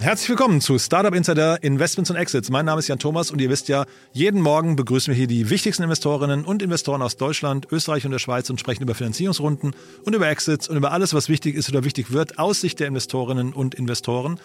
Herzlich willkommen zu Startup Insider Investments und Exits. Mein Name ist Jan Thomas und ihr wisst ja, jeden Morgen begrüßen wir hier die wichtigsten Investorinnen und Investoren aus Deutschland, Österreich und der Schweiz und sprechen über Finanzierungsrunden und über Exits und über alles, was wichtig ist oder wichtig wird aus Sicht der Investorinnen und Investoren.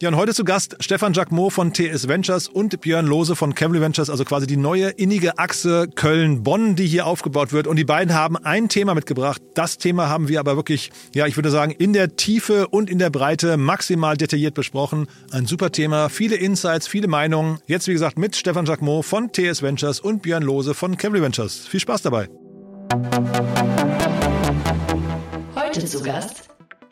Ja, und heute zu Gast Stefan Jacquemot von TS Ventures und Björn Lose von Cavalry Ventures, also quasi die neue innige Achse Köln-Bonn, die hier aufgebaut wird. Und die beiden haben ein Thema mitgebracht. Das Thema haben wir aber wirklich, ja, ich würde sagen, in der Tiefe und in der Breite maximal detailliert besprochen. Ein super Thema, viele Insights, viele Meinungen. Jetzt, wie gesagt, mit Stefan Jacquemot von TS Ventures und Björn Lose von Cavalry Ventures. Viel Spaß dabei. Heute zu Gast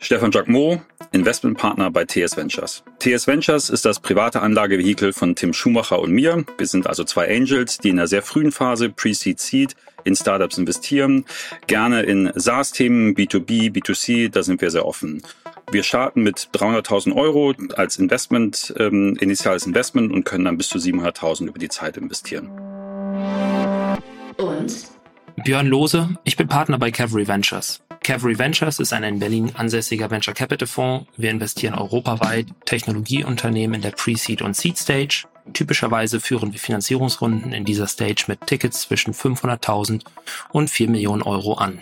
Stefan Jacquemot, Investmentpartner bei TS Ventures. TS Ventures ist das private Anlagevehikel von Tim Schumacher und mir. Wir sind also zwei Angels, die in einer sehr frühen Phase Pre-Seed Seed in Startups investieren. Gerne in SaaS-Themen, B2B, B2C, da sind wir sehr offen. Wir starten mit 300.000 Euro als Investment, ähm, initiales Investment und können dann bis zu 700.000 über die Zeit investieren. und Björn Lose, ich bin Partner bei Cavalry Ventures. Cavalry Ventures ist ein in Berlin ansässiger Venture Capital Fonds. Wir investieren europaweit Technologieunternehmen in der Pre-Seed und Seed Stage. Typischerweise führen wir Finanzierungsrunden in dieser Stage mit Tickets zwischen 500.000 und 4 Millionen Euro an.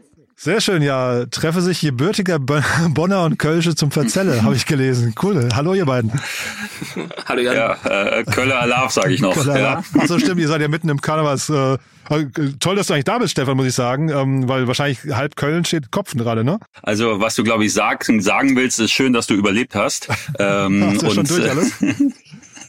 Sehr schön, ja. Treffe sich gebürtiger Bo- Bonner und Kölsche zum Verzelle, habe ich gelesen. Cool. Hallo, ihr beiden. Hallo Jan. Ja, äh, Köller Alarv, sage ich noch. Ja. Achso, stimmt, ihr seid ja mitten im Karnevals. Äh, äh, toll, dass du eigentlich da bist, Stefan, muss ich sagen, ähm, weil wahrscheinlich halb Köln steht Kopf gerade, ne? Also was du, glaube ich, sagen, sagen willst, ist schön, dass du überlebt hast. Ähm, Hast du schon durch alles?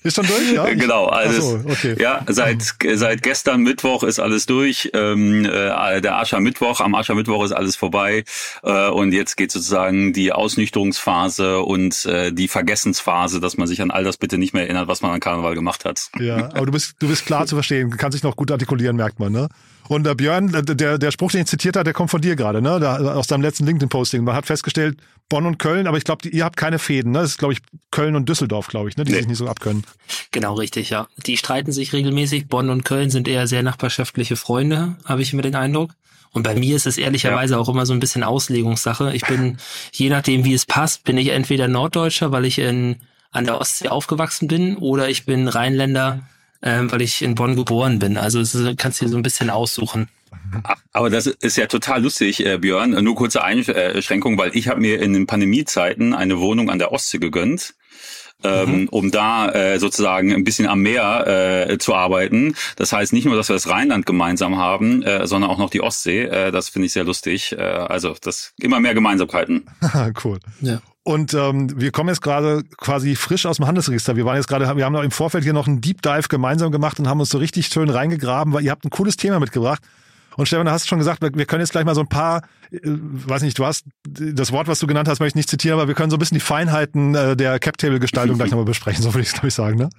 Ist schon durch, ja? Genau, alles. So, okay. Ja, seit seit gestern Mittwoch ist alles durch. Ähm, äh, der Aschermittwoch, am Aschermittwoch ist alles vorbei äh, und jetzt geht sozusagen die Ausnüchterungsphase und äh, die Vergessensphase, dass man sich an all das bitte nicht mehr erinnert, was man an Karneval gemacht hat. Ja, aber du bist, du bist klar zu verstehen, kannst dich noch gut artikulieren, merkt man, ne? Und der Björn, äh, der, der Spruch, den ich zitiert hat, der kommt von dir gerade, ne? Da, aus deinem letzten LinkedIn-Posting. Man hat festgestellt, Bonn und Köln, aber ich glaube, ihr habt keine Fäden, ne? Das ist, glaube ich, Köln und Düsseldorf, glaube ich, ne? Die Nee. sich nicht so abkönnen. Genau, richtig, ja. Die streiten sich regelmäßig. Bonn und Köln sind eher sehr nachbarschaftliche Freunde, habe ich immer den Eindruck. Und bei mir ist es ehrlicherweise auch immer so ein bisschen Auslegungssache. Ich bin, je nachdem wie es passt, bin ich entweder Norddeutscher, weil ich in, an der Ostsee aufgewachsen bin, oder ich bin Rheinländer, ähm, weil ich in Bonn geboren bin. Also es ist, kannst du dir so ein bisschen aussuchen. Aber das ist ja total lustig, äh, Björn. Nur kurze Einschränkung, weil ich habe mir in den Pandemiezeiten eine Wohnung an der Ostsee gegönnt. Ähm, um da äh, sozusagen ein bisschen am Meer äh, zu arbeiten. Das heißt nicht nur, dass wir das Rheinland gemeinsam haben, äh, sondern auch noch die Ostsee. Äh, das finde ich sehr lustig. Äh, also das immer mehr Gemeinsamkeiten. cool. Ja. Und ähm, wir kommen jetzt gerade quasi frisch aus dem Handelsregister. Wir waren jetzt gerade, wir haben im Vorfeld hier noch einen Deep Dive gemeinsam gemacht und haben uns so richtig schön reingegraben, weil ihr habt ein cooles Thema mitgebracht. Und Stefan, du hast schon gesagt, wir können jetzt gleich mal so ein paar, weiß nicht, du hast das Wort, was du genannt hast, möchte ich nicht zitieren, aber wir können so ein bisschen die Feinheiten äh, der Cap-Table-Gestaltung gleich nochmal besprechen, so würde ich es, glaube ich, sagen. Ne?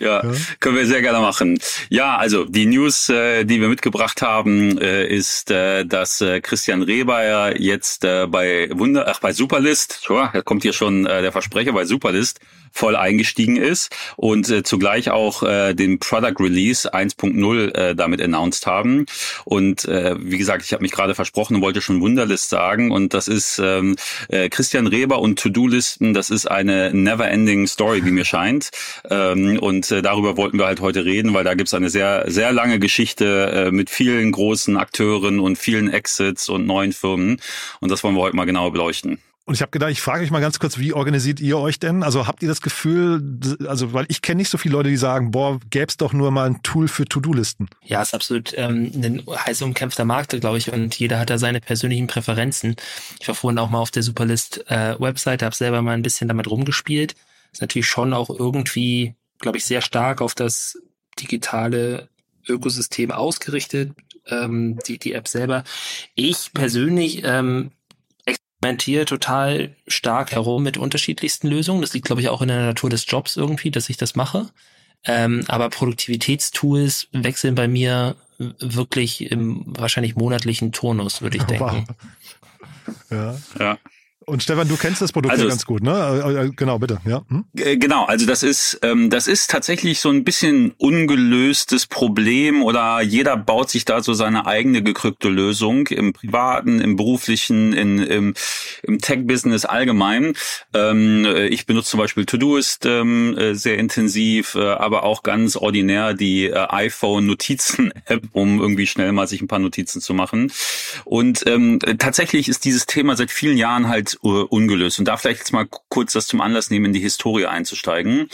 Ja, können wir sehr gerne machen. Ja, also die News, äh, die wir mitgebracht haben, äh, ist, äh, dass äh, Christian Rehbeyer jetzt äh, bei Wunder, ach bei Superlist, tja, da kommt hier schon äh, der Versprecher bei Superlist voll eingestiegen ist und äh, zugleich auch äh, den Product Release 1.0 äh, damit announced haben. Und äh, wie gesagt, ich habe mich gerade versprochen und wollte schon Wunderlist sagen. Und das ist ähm, äh, Christian Reber und To-Do-Listen, das ist eine never-ending Story, wie mir scheint. Ähm, und äh, darüber wollten wir halt heute reden, weil da gibt's eine sehr, sehr lange Geschichte äh, mit vielen großen Akteuren und vielen Exits und neuen Firmen. Und das wollen wir heute mal genauer beleuchten. Und ich habe gedacht, ich frage euch mal ganz kurz, wie organisiert ihr euch denn? Also habt ihr das Gefühl, also weil ich kenne nicht so viele Leute, die sagen, boah, gäb's doch nur mal ein Tool für To-Do-Listen. Ja, ist absolut ähm, ein heiß umkämpfter Markt, glaube ich, und jeder hat da seine persönlichen Präferenzen. Ich war vorhin auch mal auf der Superlist-Webseite, äh, habe selber mal ein bisschen damit rumgespielt. Ist natürlich schon auch irgendwie, glaube ich, sehr stark auf das digitale Ökosystem ausgerichtet, ähm, die, die App selber. Ich persönlich ähm, experimentiere total stark herum mit unterschiedlichsten Lösungen. Das liegt, glaube ich, auch in der Natur des Jobs irgendwie, dass ich das mache. Ähm, aber Produktivitätstools wechseln bei mir wirklich im wahrscheinlich monatlichen Turnus, würde ich denken. Wow. Ja. ja. Und Stefan, du kennst das Produkt also ja ganz gut, ne? Äh, äh, genau, bitte, ja. Hm? Genau, also das ist ähm, das ist tatsächlich so ein bisschen ungelöstes Problem oder jeder baut sich da so seine eigene gekrückte Lösung im privaten, im beruflichen, in, im, im Tech-Business allgemein. Ähm, ich benutze zum Beispiel Todoist ähm, äh, sehr intensiv, äh, aber auch ganz ordinär die äh, iPhone-Notizen-App, um irgendwie schnell mal sich ein paar Notizen zu machen. Und ähm, tatsächlich ist dieses Thema seit vielen Jahren halt ungelöst. Und da vielleicht jetzt mal kurz das zum Anlass nehmen, in die Historie einzusteigen.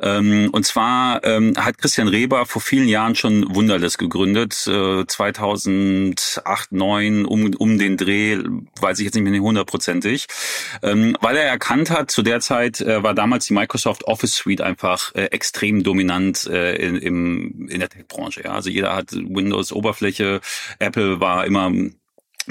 Ähm, und zwar ähm, hat Christian Reber vor vielen Jahren schon Wunderlist gegründet, äh, 2008, 9 um, um den Dreh, weiß ich jetzt nicht mehr hundertprozentig, ähm, weil er erkannt hat, zu der Zeit äh, war damals die Microsoft Office Suite einfach äh, extrem dominant äh, in, in der Tech-Branche. Also jeder hat Windows-Oberfläche, Apple war immer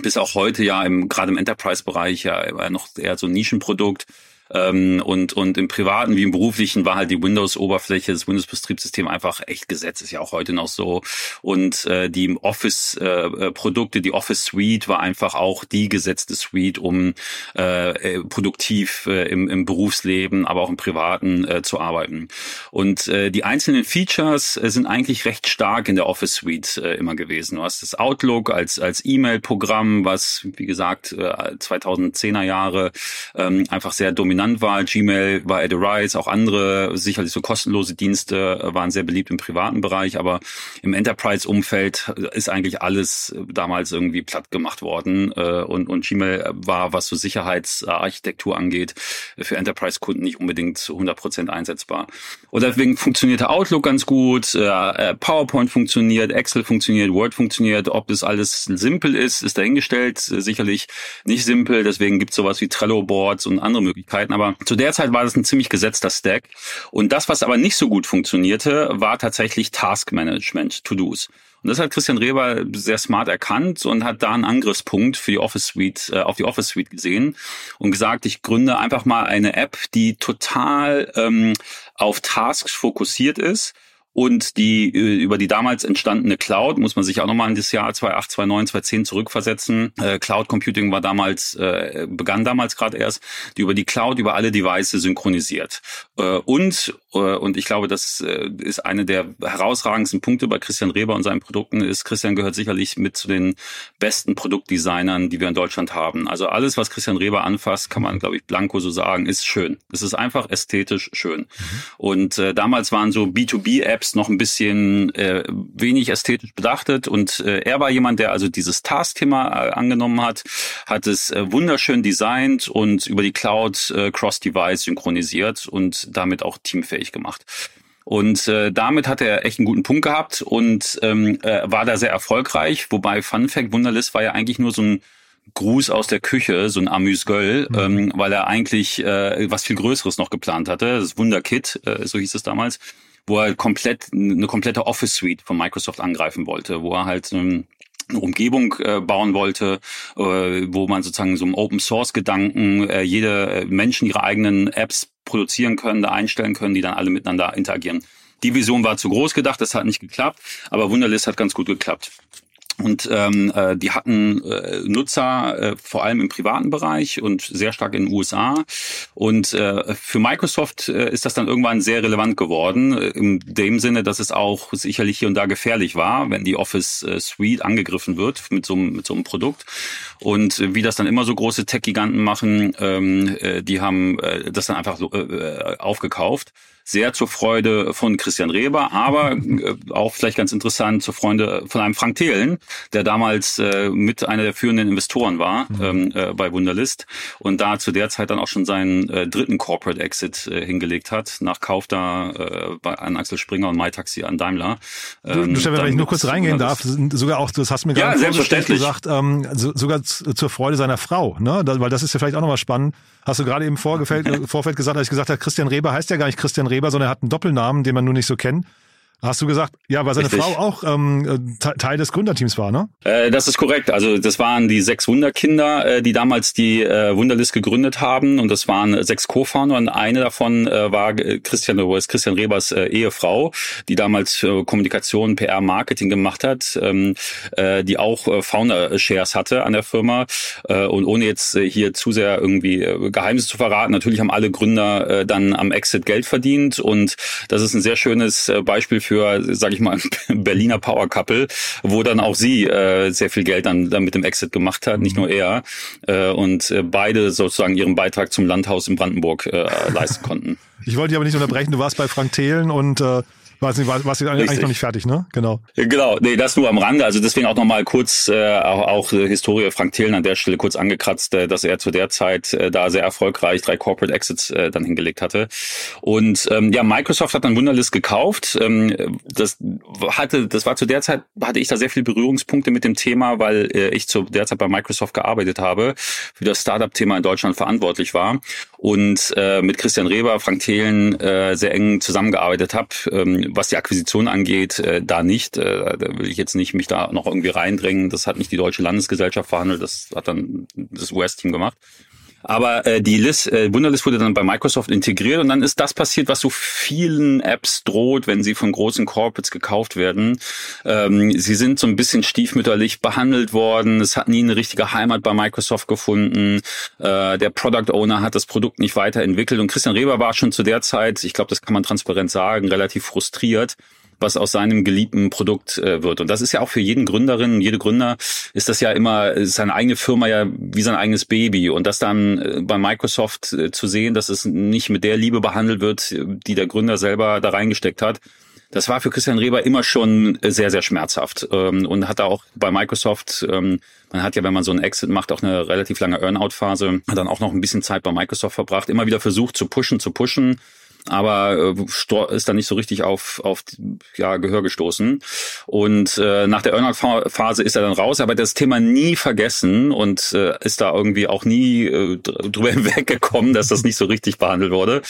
bis auch heute ja im gerade im Enterprise-Bereich ja noch eher so ein Nischenprodukt. Ähm, und, und im privaten wie im beruflichen war halt die Windows-Oberfläche, das Windows-Betriebssystem einfach echt gesetzt, ist ja auch heute noch so. Und äh, die Office-Produkte, äh, die Office Suite war einfach auch die gesetzte Suite, um äh, äh, produktiv äh, im, im Berufsleben, aber auch im Privaten äh, zu arbeiten. Und äh, die einzelnen Features äh, sind eigentlich recht stark in der Office Suite äh, immer gewesen. Du hast das Outlook als, als E-Mail-Programm, was, wie gesagt, äh, 2010er Jahre ähm, einfach sehr dominant dominant war. Gmail war at a rise, auch andere, sicherlich so kostenlose Dienste äh, waren sehr beliebt im privaten Bereich, aber im Enterprise-Umfeld ist eigentlich alles damals irgendwie platt gemacht worden äh, und, und Gmail war, was so Sicherheitsarchitektur angeht, für Enterprise-Kunden nicht unbedingt zu 100% einsetzbar. Und deswegen funktionierte Outlook ganz gut, äh, PowerPoint funktioniert, Excel funktioniert, Word funktioniert. Ob das alles simpel ist, ist dahingestellt. Sicherlich nicht simpel, deswegen gibt es sowas wie Trello-Boards und andere Möglichkeiten. Möglichkeiten, aber zu der Zeit war das ein ziemlich gesetzter Stack. Und das, was aber nicht so gut funktionierte, war tatsächlich Taskmanagement, To-Dos. Und das hat Christian Reber sehr smart erkannt und hat da einen Angriffspunkt für die Office Suite, äh, auf die Office Suite gesehen und gesagt, ich gründe einfach mal eine App, die total ähm, auf Tasks fokussiert ist und die äh, über die damals entstandene Cloud, muss man sich auch nochmal in das Jahr 2008, 2009, 2010 zurückversetzen. Äh, Cloud Computing war damals, äh, begann damals gerade erst, die über die Cloud, über alle Devices synchronisiert. Und, und ich glaube, das äh, ist eine der herausragendsten Punkte bei Christian Reber und seinen Produkten, ist, Christian gehört sicherlich mit zu den besten Produktdesignern, die wir in Deutschland haben. Also alles, was Christian Reber anfasst, kann man, glaube ich, blanko so sagen, ist schön. Es ist einfach ästhetisch schön. Mhm. Und äh, damals waren so B2B-Apps Apps noch ein bisschen äh, wenig ästhetisch bedachtet und äh, er war jemand, der also dieses Task-Thema äh, angenommen hat, hat es äh, wunderschön designt und über die Cloud äh, Cross-Device synchronisiert und damit auch teamfähig gemacht. Und äh, damit hat er echt einen guten Punkt gehabt und ähm, äh, war da sehr erfolgreich. Wobei Fun Fact, Wunderlist war ja eigentlich nur so ein Gruß aus der Küche, so ein Amüs-Göll, mhm. ähm, weil er eigentlich äh, was viel Größeres noch geplant hatte. Das Wunderkit, äh, so hieß es damals wo er komplett eine komplette Office Suite von Microsoft angreifen wollte, wo er halt ähm, eine Umgebung äh, bauen wollte, äh, wo man sozusagen so einem Open Source Gedanken äh, jede äh, Menschen ihre eigenen Apps produzieren können, da einstellen können, die dann alle miteinander interagieren. Die Vision war zu groß gedacht, das hat nicht geklappt, aber Wunderlist hat ganz gut geklappt. Und ähm, äh, die hatten äh, Nutzer äh, vor allem im privaten Bereich und sehr stark in den USA. Und äh, für Microsoft äh, ist das dann irgendwann sehr relevant geworden, äh, in dem Sinne, dass es auch sicherlich hier und da gefährlich war, wenn die Office äh, Suite angegriffen wird mit so, mit so einem Produkt. Und äh, wie das dann immer so große Tech-Giganten machen, ähm, äh, die haben äh, das dann einfach so, äh, aufgekauft sehr zur Freude von Christian Reber, aber äh, auch vielleicht ganz interessant zur Freude von einem Frank Thelen, der damals äh, mit einer der führenden Investoren war mhm. ähm, äh, bei Wunderlist und da zu der Zeit dann auch schon seinen äh, dritten Corporate Exit äh, hingelegt hat, nach Kauf da äh, bei, an Axel Springer und MyTaxi an Daimler. Ähm, du, Stefan, wenn ich nur kurz reingehen darf, sogar auch, das hast mir ja, gerade gesagt, ähm, so, sogar zur Freude seiner Frau, ne? Da, weil das ist ja vielleicht auch nochmal spannend. Hast du gerade im Vorfeld, Vorfeld gesagt, als ich gesagt habe, Christian Reber heißt ja gar nicht Christian Reber, sondern er hat einen Doppelnamen, den man nur nicht so kennt. Hast du gesagt, ja, weil seine Richtig. Frau auch ähm, Teil des Gründerteams war, ne? Äh, das ist korrekt. Also das waren die sechs Wunderkinder, äh, die damals die äh, Wunderlist gegründet haben und das waren sechs Co-Founder und eine davon äh, war Christian, ist Christian Rebers äh, Ehefrau, die damals äh, Kommunikation, PR, Marketing gemacht hat, ähm, äh, die auch äh, Founder-Shares hatte an der Firma äh, und ohne jetzt äh, hier zu sehr irgendwie äh, Geheimnisse zu verraten, natürlich haben alle Gründer äh, dann am Exit Geld verdient und das ist ein sehr schönes äh, Beispiel für, sage ich mal, Berliner Power Couple, wo dann auch sie äh, sehr viel Geld dann, dann mit dem Exit gemacht hat, nicht nur er. Äh, und äh, beide sozusagen ihren Beitrag zum Landhaus in Brandenburg äh, leisten konnten. Ich wollte dich aber nicht unterbrechen, du warst bei Frank Thelen und äh, Weiß nicht, warst du eigentlich noch nicht fertig, ne? Genau. Genau, nee, das nur am Rande. Also deswegen auch nochmal kurz äh, auch, auch Historie Frank Thelen an der Stelle kurz angekratzt, äh, dass er zu der Zeit äh, da sehr erfolgreich drei Corporate Exits äh, dann hingelegt hatte. Und ähm, ja, Microsoft hat dann Wunderlist gekauft. Ähm, das hatte, das war zu der Zeit, hatte ich da sehr viele Berührungspunkte mit dem Thema, weil äh, ich zu der Zeit bei Microsoft gearbeitet habe, für das Startup-Thema in Deutschland verantwortlich war und äh, mit Christian Reber, Frank Thelen äh, sehr eng zusammengearbeitet habe. Ähm, was die Akquisition angeht, äh, da nicht. Äh, da will ich jetzt nicht mich da noch irgendwie reindrängen. Das hat nicht die Deutsche Landesgesellschaft verhandelt, das hat dann das US-Team gemacht. Aber äh, die List, äh, Wunderlist wurde dann bei Microsoft integriert und dann ist das passiert, was so vielen Apps droht, wenn sie von großen Corporates gekauft werden. Ähm, sie sind so ein bisschen stiefmütterlich behandelt worden. Es hat nie eine richtige Heimat bei Microsoft gefunden. Äh, der Product Owner hat das Produkt nicht weiterentwickelt und Christian Reber war schon zu der Zeit, ich glaube, das kann man transparent sagen, relativ frustriert was aus seinem geliebten Produkt äh, wird. Und das ist ja auch für jeden Gründerin, jede Gründer ist das ja immer ist seine eigene Firma ja wie sein eigenes Baby. Und das dann äh, bei Microsoft äh, zu sehen, dass es nicht mit der Liebe behandelt wird, die der Gründer selber da reingesteckt hat, das war für Christian Reber immer schon sehr, sehr schmerzhaft ähm, und hat da auch bei Microsoft, ähm, man hat ja, wenn man so einen Exit macht, auch eine relativ lange Earnout-Phase, hat dann auch noch ein bisschen Zeit bei Microsoft verbracht, immer wieder versucht zu pushen, zu pushen aber äh, ist dann nicht so richtig auf, auf ja, Gehör gestoßen. Und äh, nach der Earnout-Phase ist er dann raus, aber das Thema nie vergessen und äh, ist da irgendwie auch nie äh, drüber hinweggekommen, dass das nicht so richtig behandelt wurde.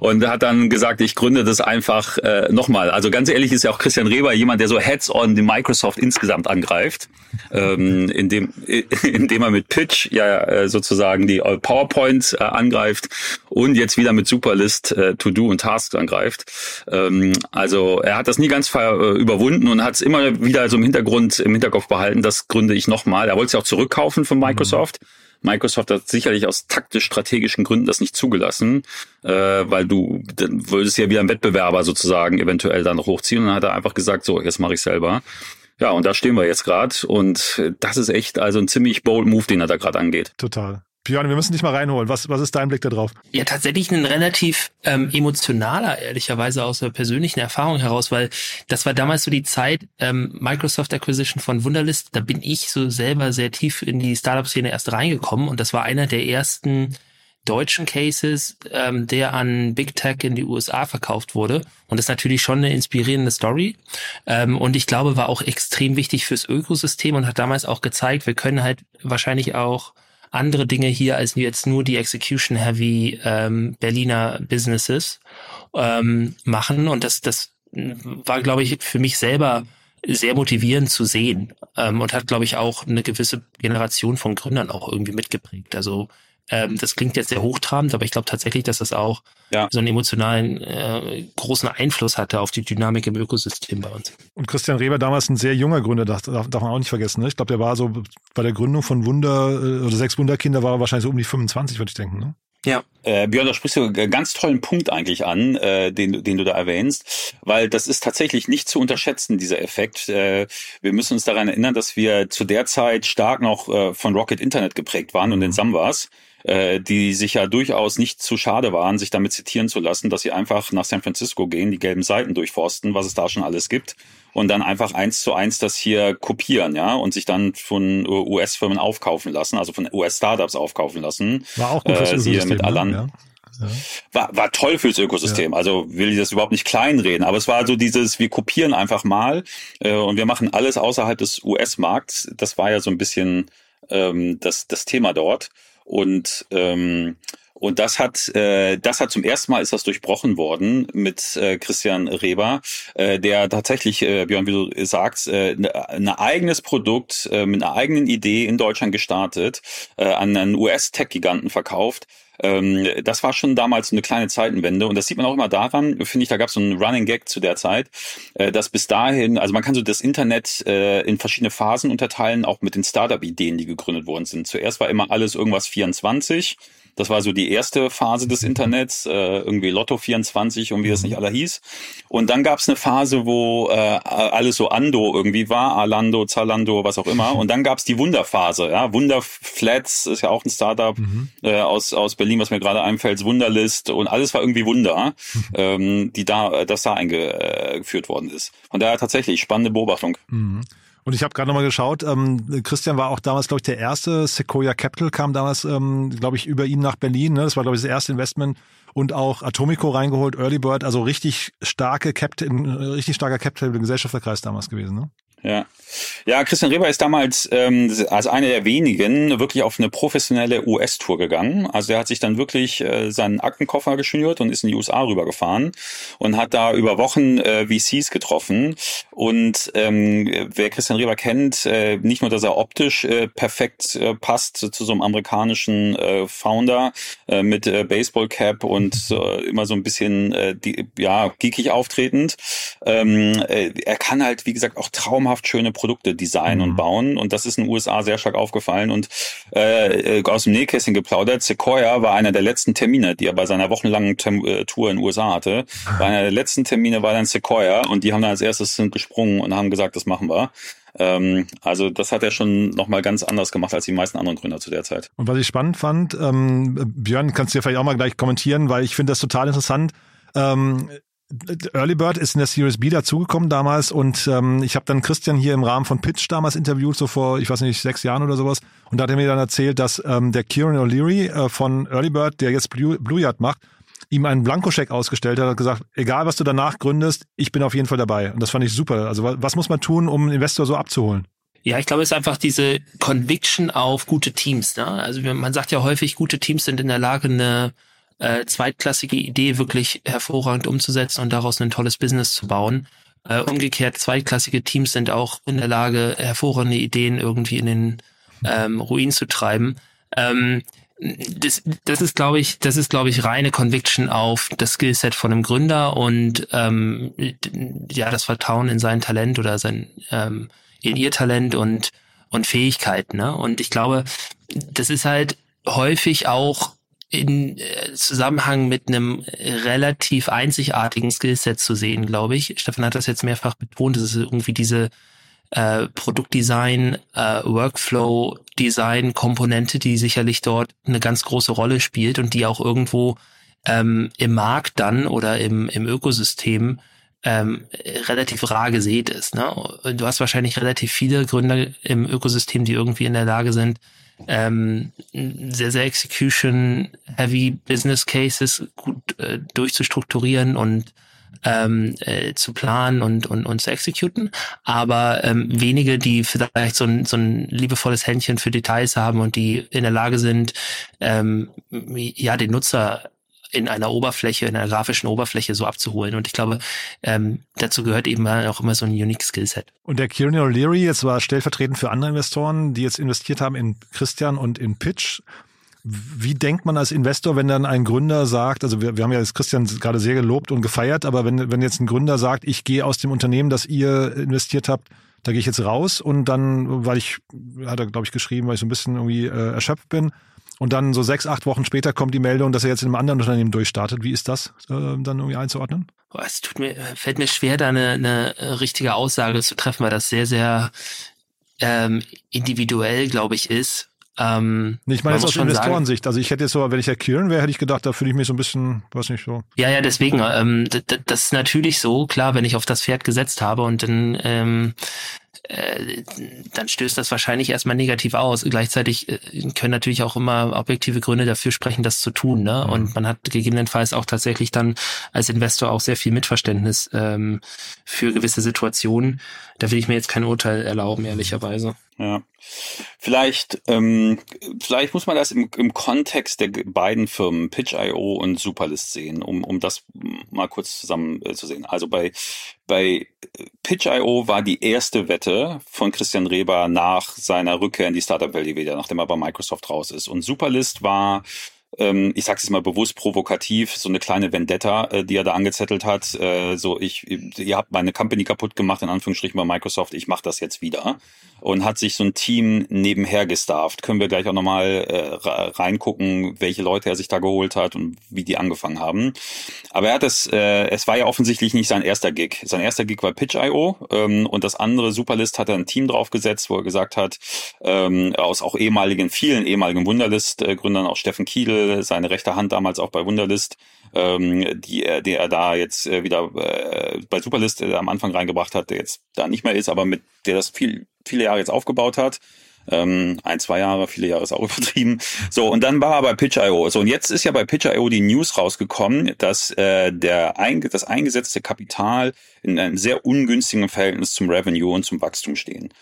Und hat dann gesagt, ich gründe das einfach äh, nochmal. Also ganz ehrlich ist ja auch Christian Reber jemand, der so heads-on die Microsoft insgesamt angreift, ähm, indem, indem er mit Pitch ja äh, sozusagen die PowerPoint äh, angreift und jetzt wieder mit Superlist äh, To To-Do und Tasks angreift. Ähm, also er hat das nie ganz äh, überwunden und hat es immer wieder so im Hintergrund, im Hinterkopf behalten, das gründe ich nochmal. Er wollte es ja auch zurückkaufen von Microsoft. Mhm. Microsoft hat sicherlich aus taktisch-strategischen Gründen das nicht zugelassen, äh, weil du dann würdest ja wieder einen Wettbewerber sozusagen eventuell dann noch hochziehen. Und dann hat er einfach gesagt, so, jetzt mache ich selber. Ja, und da stehen wir jetzt gerade. Und das ist echt also ein ziemlich bold Move, den er da gerade angeht. Total. Björn, wir müssen dich mal reinholen. Was, was ist dein Blick da drauf? Ja, tatsächlich ein relativ ähm, emotionaler, ehrlicherweise aus der persönlichen Erfahrung heraus, weil das war damals so die Zeit, ähm, Microsoft Acquisition von Wunderlist, da bin ich so selber sehr tief in die Startup-Szene erst reingekommen und das war einer der ersten deutschen Cases, ähm, der an Big Tech in die USA verkauft wurde. Und das ist natürlich schon eine inspirierende Story. Ähm, und ich glaube, war auch extrem wichtig fürs Ökosystem und hat damals auch gezeigt, wir können halt wahrscheinlich auch andere Dinge hier als jetzt nur die Execution-heavy ähm, Berliner Businesses ähm, machen. Und das, das war, glaube ich, für mich selber sehr motivierend zu sehen ähm, und hat, glaube ich, auch eine gewisse Generation von Gründern auch irgendwie mitgeprägt. Also ähm, das klingt jetzt sehr hochtrabend, aber ich glaube tatsächlich, dass das auch ja. so einen emotionalen äh, großen Einfluss hatte auf die Dynamik im Ökosystem bei uns. Und Christian Reber damals ein sehr junger Gründer, das darf, darf man auch nicht vergessen. Ne? Ich glaube, der war so bei der Gründung von Wunder äh, oder sechs Wunderkinder war er wahrscheinlich so um die 25, würde ich denken. Ne? Ja. Äh, Björn, da sprichst du einen ganz tollen Punkt eigentlich an, äh, den, den du da erwähnst, weil das ist tatsächlich nicht zu unterschätzen, dieser Effekt. Äh, wir müssen uns daran erinnern, dass wir zu der Zeit stark noch äh, von Rocket Internet geprägt waren und den Samwas äh, die sich ja durchaus nicht zu schade waren, sich damit zitieren zu lassen, dass sie einfach nach San Francisco gehen, die gelben Seiten durchforsten, was es da schon alles gibt und dann einfach eins zu eins das hier kopieren, ja, und sich dann von US-Firmen aufkaufen lassen, also von US-Startups aufkaufen lassen. War auch gut fürs äh, mit ne? Alan. Ja. Ja. War, war toll fürs Ökosystem. Ja. Also will ich das überhaupt nicht kleinreden, aber es war so dieses, wir kopieren einfach mal äh, und wir machen alles außerhalb des US-Markts. Das war ja so ein bisschen ähm, das, das Thema dort. Und ähm, und das hat, äh, das hat zum ersten Mal ist das durchbrochen worden mit äh, Christian Reber, äh, der tatsächlich, äh, Björn, wie du sagst, äh, ein ne eigenes Produkt äh, mit einer eigenen Idee in Deutschland gestartet, äh, an einen US-Tech-Giganten verkauft ähm, das war schon damals eine kleine Zeitenwende und das sieht man auch immer daran, finde ich, da gab es so einen Running Gag zu der Zeit, äh, dass bis dahin, also man kann so das Internet äh, in verschiedene Phasen unterteilen, auch mit den Startup-Ideen, die gegründet worden sind. Zuerst war immer alles irgendwas 24, das war so die erste Phase des Internets, äh, irgendwie Lotto 24 und wie das nicht aller hieß. Und dann gab es eine Phase, wo äh, alles so Ando irgendwie war, Alando, Zalando, was auch immer. Und dann gab es die Wunderphase, ja, Wunderflats ist ja auch ein Startup mhm. äh, aus aus Berlin, was mir gerade einfällt, Wunderlist und alles war irgendwie Wunder, mhm. ähm, die da, das da eingeführt worden ist. Von daher tatsächlich spannende Beobachtung. Mhm. Und ich habe gerade nochmal geschaut, ähm, Christian war auch damals, glaube ich, der erste. Sequoia Capital kam damals, ähm, glaube ich, über ihn nach Berlin. Ne? Das war, glaube ich, das erste Investment. Und auch Atomico reingeholt, Early Bird, also richtig starke Capital, richtig starker Capital Gesellschafterkreis damals gewesen. Ne? Ja. Ja, Christian Reber ist damals ähm, als einer der wenigen wirklich auf eine professionelle US-Tour gegangen. Also er hat sich dann wirklich äh, seinen Aktenkoffer geschnürt und ist in die USA rübergefahren und hat da über Wochen äh, VCs getroffen. Und ähm, wer Christian Reber kennt, äh, nicht nur, dass er optisch äh, perfekt äh, passt zu so einem amerikanischen äh, Founder äh, mit äh, Baseball-Cap und äh, immer so ein bisschen äh, die, ja geekig auftretend. Ähm, äh, er kann halt, wie gesagt, auch traumhaft schöne Produkte designen mhm. und bauen. Und das ist in den USA sehr stark aufgefallen. Und äh, aus dem Nähkästchen geplaudert, Sequoia war einer der letzten Termine, die er bei seiner wochenlangen Tem äh, Tour in den USA hatte. Bei einer der letzten Termine war dann Sequoia und die haben dann als erstes sind gesprungen und haben gesagt, das machen wir ähm, also das hat er schon nochmal ganz anders gemacht als die meisten anderen Gründer zu der Zeit. Und was ich spannend fand, ähm, Björn, kannst du ja vielleicht auch mal gleich kommentieren, weil ich finde das total interessant. Ähm, Early Bird ist in der Series B dazugekommen damals und ähm, ich habe dann Christian hier im Rahmen von Pitch damals interviewt, so vor, ich weiß nicht, sechs Jahren oder sowas. Und da hat er mir dann erzählt, dass ähm, der Kieran O'Leary äh, von Early Bird, der jetzt Blue, Blue Yard macht, ihm einen Blankoscheck ausgestellt hat und gesagt, egal was du danach gründest, ich bin auf jeden Fall dabei. Und das fand ich super. Also was muss man tun, um einen Investor so abzuholen? Ja, ich glaube, es ist einfach diese Conviction auf gute Teams. Ne? Also man sagt ja häufig, gute Teams sind in der Lage, eine äh, zweitklassige Idee wirklich hervorragend umzusetzen und daraus ein tolles Business zu bauen. Äh, umgekehrt, zweitklassige Teams sind auch in der Lage, hervorragende Ideen irgendwie in den ähm, Ruin zu treiben. Ähm, das, das ist, glaube ich, das ist, glaube ich, reine Conviction auf das Skillset von einem Gründer und ähm, ja, das Vertrauen in sein Talent oder sein ähm, in ihr Talent und und Fähigkeiten. Ne? Und ich glaube, das ist halt häufig auch in äh, Zusammenhang mit einem relativ einzigartigen Skillset zu sehen, glaube ich. Stefan hat das jetzt mehrfach betont, das ist irgendwie diese äh, Produktdesign, äh, Workflow-Design, Komponente, die sicherlich dort eine ganz große Rolle spielt und die auch irgendwo ähm, im Markt dann oder im, im Ökosystem ähm, relativ rar gesät ist. Ne? Du hast wahrscheinlich relativ viele Gründer im Ökosystem, die irgendwie in der Lage sind, ähm, sehr, sehr Execution-heavy Business Cases gut äh, durchzustrukturieren und ähm, äh, zu planen und, und, und zu exekuten, aber ähm, wenige, die vielleicht so ein, so ein liebevolles Händchen für Details haben und die in der Lage sind, ähm, ja, den Nutzer in einer Oberfläche, in einer grafischen Oberfläche so abzuholen. Und ich glaube, ähm, dazu gehört eben auch immer so ein unique Skillset. Und der Kieran O'Leary jetzt war stellvertretend für andere Investoren, die jetzt investiert haben in Christian und in Pitch. Wie denkt man als Investor, wenn dann ein Gründer sagt, also wir, wir haben ja jetzt Christian gerade sehr gelobt und gefeiert, aber wenn, wenn jetzt ein Gründer sagt, ich gehe aus dem Unternehmen, das ihr investiert habt, da gehe ich jetzt raus und dann, weil ich, hat er glaube ich geschrieben, weil ich so ein bisschen irgendwie äh, erschöpft bin, und dann so sechs, acht Wochen später kommt die Meldung, dass er jetzt in einem anderen Unternehmen durchstartet. Wie ist das äh, dann irgendwie einzuordnen? es tut mir, fällt mir schwer, da eine, eine richtige Aussage zu treffen, weil das sehr, sehr ähm, individuell, glaube ich, ist. Ähm, ich meine jetzt aus Investorensicht. Also ich hätte jetzt so, wenn ich Herr Kieran wäre, hätte ich gedacht, da fühle ich mich so ein bisschen, weiß nicht so. Ja, ja, deswegen, ähm, das ist natürlich so, klar, wenn ich auf das Pferd gesetzt habe und dann ähm, äh, dann stößt das wahrscheinlich erstmal negativ aus. Gleichzeitig äh, können natürlich auch immer objektive Gründe dafür sprechen, das zu tun. Ne? Mhm. Und man hat gegebenenfalls auch tatsächlich dann als Investor auch sehr viel Mitverständnis ähm, für gewisse Situationen. Da will ich mir jetzt kein Urteil erlauben, ehrlicherweise. Ja. Vielleicht, ähm, vielleicht muss man das im, im Kontext der beiden Firmen Pitch.io und Superlist sehen, um, um das mal kurz zusammen äh, zu sehen. Also bei, bei Pitch.io war die erste Wette von Christian Reber nach seiner Rückkehr in die Startup-Welt wieder, nachdem er bei Microsoft raus ist. Und Superlist war ich sage es mal bewusst provokativ, so eine kleine Vendetta, äh, die er da angezettelt hat. Äh, so, ich, ihr habt meine Company kaputt gemacht, in Anführungsstrichen bei Microsoft, ich mache das jetzt wieder. Und hat sich so ein Team nebenher gestafft. Können wir gleich auch nochmal äh, reingucken, welche Leute er sich da geholt hat und wie die angefangen haben. Aber er hat es, äh, es war ja offensichtlich nicht sein erster Gig. Sein erster Gig war Pitch.io ähm, und das andere Superlist hat er ein Team draufgesetzt, wo er gesagt hat, ähm, aus auch ehemaligen, vielen ehemaligen Wunderlist-Gründern, auch Steffen Seine rechte Hand damals auch bei Wunderlist, ähm, die, er, die er da jetzt äh, wieder äh, bei Superlist äh, am Anfang reingebracht hat, der jetzt da nicht mehr ist, aber mit der das viel, viele Jahre jetzt aufgebaut hat. Ähm, ein, zwei Jahre, viele Jahre ist auch übertrieben. So, und dann war er bei Pitch.io. So, und jetzt ist ja bei Pitch.io die News rausgekommen, dass äh, der ein, das eingesetzte Kapital in einem sehr ungünstigen Verhältnis zum Revenue und zum Wachstum stehen.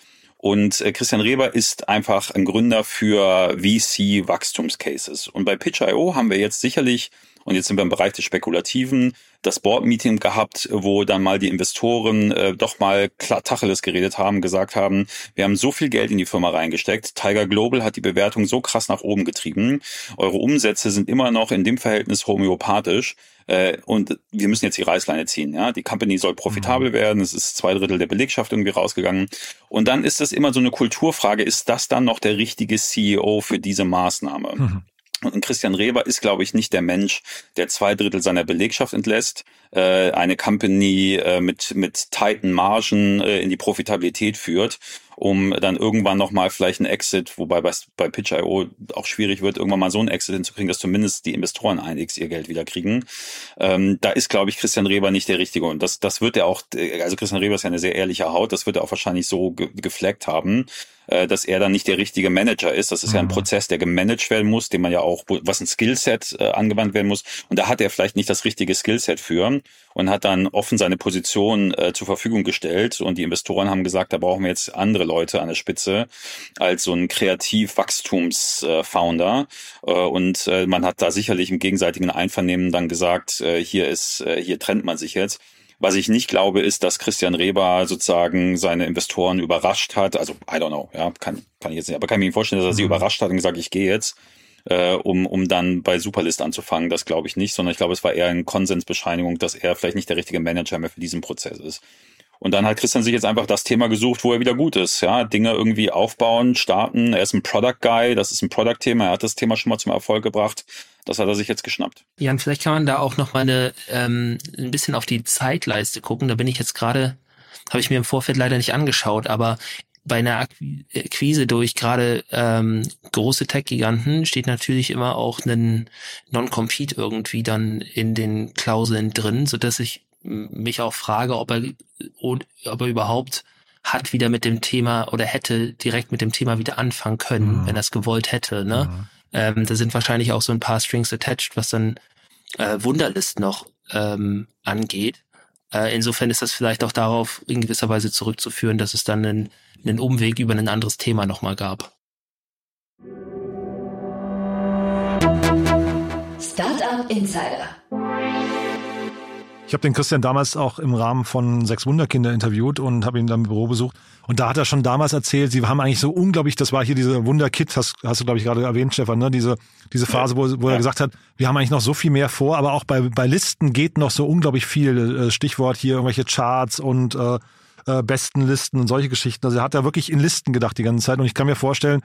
Und äh, Christian Reber ist einfach ein Gründer für VC-Wachstumscases. Und bei Pitch.io haben wir jetzt sicherlich, und jetzt sind wir im Bereich des Spekulativen, das Board-Meeting gehabt, wo dann mal die Investoren äh, doch mal klar Tacheles geredet haben, gesagt haben, wir haben so viel Geld in die Firma reingesteckt. Tiger Global hat die Bewertung so krass nach oben getrieben. Eure Umsätze sind immer noch in dem Verhältnis homöopathisch. Äh, und wir müssen jetzt die Reißleine ziehen. Ja, die Company soll profitabel mhm. werden. Es ist zwei Drittel der Belegschaft irgendwie rausgegangen. Und dann ist das immer so eine Kulturfrage: Ist das dann noch der richtige CEO für diese Maßnahme? Mhm. Und Christian Reber ist, glaube ich, nicht der Mensch, der zwei Drittel seiner Belegschaft entlässt, äh, eine Company äh, mit, mit tighten Margen äh, in die Profitabilität führt, um dann irgendwann nochmal vielleicht ein Exit, wobei bei, bei Pitch.io auch schwierig wird, irgendwann mal so ein Exit hinzukriegen, dass zumindest die Investoren einiges ihr Geld wieder kriegen. Ähm, da ist, glaube ich, Christian Reber nicht der Richtige. Und das, das wird er auch, also Christian Reber ist ja eine sehr ehrliche Haut, das wird er auch wahrscheinlich so ge gefleckt haben äh, dass er dann nicht der richtige Manager ist. Das ist ja ein mhm. Prozess, der gemanagt werden muss, den man ja auch, was ein Skillset äh, angewandt werden muss. Und da hat er vielleicht nicht das richtige Skillset für und hat dann offen seine Position äh, zur Verfügung gestellt. Und die Investoren haben gesagt, da brauchen wir jetzt andere Leute an der Spitze als so ein Kreativ-Wachstums-Founder. Äh, und äh, man hat da sicherlich im gegenseitigen Einvernehmen dann gesagt, äh, hier ist, äh, hier trennt man sich jetzt. Was ich nicht glaube, ist, dass Christian Reber sozusagen seine Investoren überrascht hat. Also, I don't know, ja, kann, kann ich jetzt nicht, aber kann ich mir vorstellen, dass er sie mhm. überrascht hat und gesagt, ich gehe jetzt, äh, um, um dann bei Superlist anzufangen. Das glaube ich nicht, sondern ich glaube, es war eher eine Konsensbescheinigung, dass er vielleicht nicht der richtige Manager mehr für diesen Prozess ist. Und dann hat Christian sich jetzt einfach das Thema gesucht, wo er wieder gut ist. Ja, Dinge irgendwie aufbauen, starten. Er ist ein Product Guy, das ist ein Product-Thema. Er hat das Thema schon mal zum Erfolg gebracht. Das hat er sich jetzt geschnappt. Jan, vielleicht kann man da auch noch mal eine, ähm, ein bisschen auf die Zeitleiste gucken. Da bin ich jetzt gerade, habe ich mir im Vorfeld leider nicht angeschaut, aber bei einer Akquise durch gerade ähm, große Tech-Giganten steht natürlich immer auch ein Non-Compete irgendwie dann in den Klauseln drin, so dass ich mich auch frage, ob er, ob er überhaupt hat wieder mit dem Thema oder hätte direkt mit dem Thema wieder anfangen können, mhm. wenn er es gewollt hätte. Ne? Mhm. Ähm, da sind wahrscheinlich auch so ein paar Strings attached, was dann äh, Wunderlist noch ähm, angeht. Äh, insofern ist das vielleicht auch darauf in gewisser Weise zurückzuführen, dass es dann einen, einen Umweg über ein anderes Thema nochmal gab. Startup Insider. Ich habe den Christian damals auch im Rahmen von Sechs Wunderkinder interviewt und habe ihn dann im Büro besucht. Und da hat er schon damals erzählt, sie haben eigentlich so unglaublich, das war hier diese Wunderkit, hast, hast du, glaube ich, gerade erwähnt, Stefan, ne? diese, diese Phase, wo, wo ja. er gesagt hat, wir haben eigentlich noch so viel mehr vor, aber auch bei, bei Listen geht noch so unglaublich viel. Äh, Stichwort hier irgendwelche Charts und äh, äh, besten Listen und solche Geschichten. Also er hat da wirklich in Listen gedacht die ganze Zeit. Und ich kann mir vorstellen,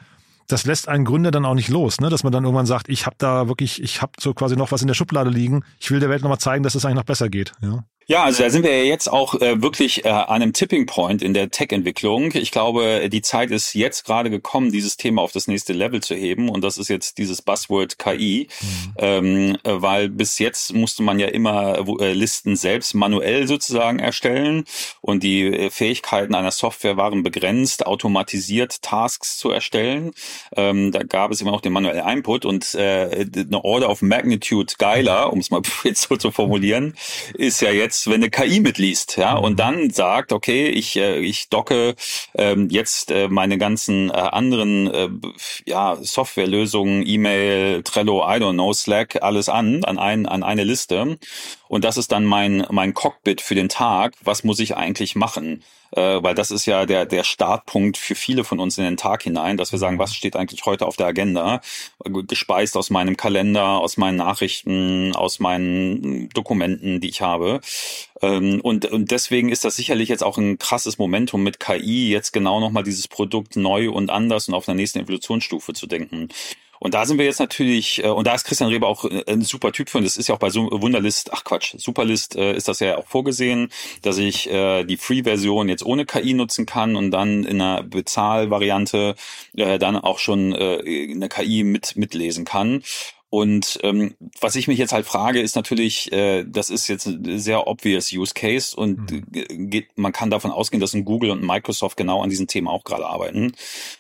das lässt einen Gründer dann auch nicht los, ne? dass man dann irgendwann sagt, ich habe da wirklich, ich habe so quasi noch was in der Schublade liegen. Ich will der Welt nochmal zeigen, dass es eigentlich noch besser geht. Ja. Ja, also da sind wir ja jetzt auch äh, wirklich äh, an einem Tipping Point in der Tech-Entwicklung. Ich glaube, die Zeit ist jetzt gerade gekommen, dieses Thema auf das nächste Level zu heben. Und das ist jetzt dieses Buzzword KI, mhm. ähm, weil bis jetzt musste man ja immer äh, Listen selbst manuell sozusagen erstellen und die äh, Fähigkeiten einer Software waren begrenzt, automatisiert Tasks zu erstellen. Ähm, da gab es immer noch den manuellen Input und äh, eine Order of Magnitude geiler, um es mal jetzt so zu formulieren, ist ja jetzt wenn eine KI mitliest, ja, und dann sagt, okay, ich, äh, ich docke ähm, jetzt äh, meine ganzen äh, anderen äh, ja, Softwarelösungen, E-Mail, Trello, I don't know, Slack, alles an, an, ein, an eine Liste. Und das ist dann mein, mein Cockpit für den Tag. Was muss ich eigentlich machen? Äh, weil das ist ja der, der Startpunkt für viele von uns in den Tag hinein, dass wir sagen, was steht eigentlich heute auf der Agenda, gespeist aus meinem Kalender, aus meinen Nachrichten, aus meinen Dokumenten, die ich habe. Ähm, und, und deswegen ist das sicherlich jetzt auch ein krasses Momentum mit KI, jetzt genau nochmal dieses Produkt neu und anders und auf einer nächsten Evolutionsstufe zu denken. Und da sind wir jetzt natürlich, äh, und da ist Christian Reber auch äh, ein super Typ für, das ist ja auch bei Wunderlist, ach Quatsch, Superlist äh, ist das ja auch vorgesehen, dass ich äh, die Free-Version jetzt ohne KI nutzen kann und dann in einer Bezahlvariante äh, dann auch schon äh, eine KI mit mitlesen kann. Und ähm, was ich mich jetzt halt frage, ist natürlich, äh, das ist jetzt ein sehr obvious Use Case und mhm. geht, man kann davon ausgehen, dass ein Google und Microsoft genau an diesen Themen auch gerade arbeiten.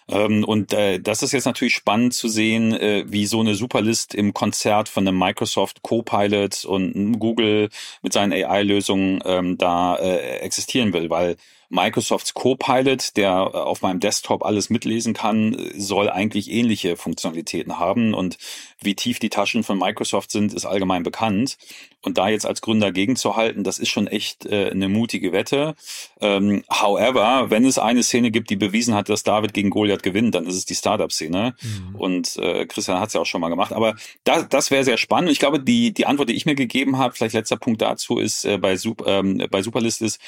Ähm, und äh, das ist jetzt natürlich spannend zu sehen, äh, wie so eine Superlist im Konzert von einem Microsoft Copilot und Google mit seinen AI-Lösungen ähm, da äh, existieren will, weil Microsofts Copilot, der äh, auf meinem Desktop alles mitlesen kann, soll eigentlich ähnliche Funktionalitäten haben. Und wie tief die Taschen von Microsoft sind, ist allgemein bekannt. Und da jetzt als Gründer gegenzuhalten, das ist schon echt äh, eine mutige Wette. Ähm, however, wenn es eine Szene gibt, die bewiesen hat, dass David gegen Goliath gewinnt, dann ist es die Startup-Szene. Mhm. Und äh, Christian hat es ja auch schon mal gemacht. Aber da, das wäre sehr spannend. Ich glaube, die, die Antwort, die ich mir gegeben habe, vielleicht letzter Punkt dazu ist äh, bei, Sup, ähm, bei Superlist ist,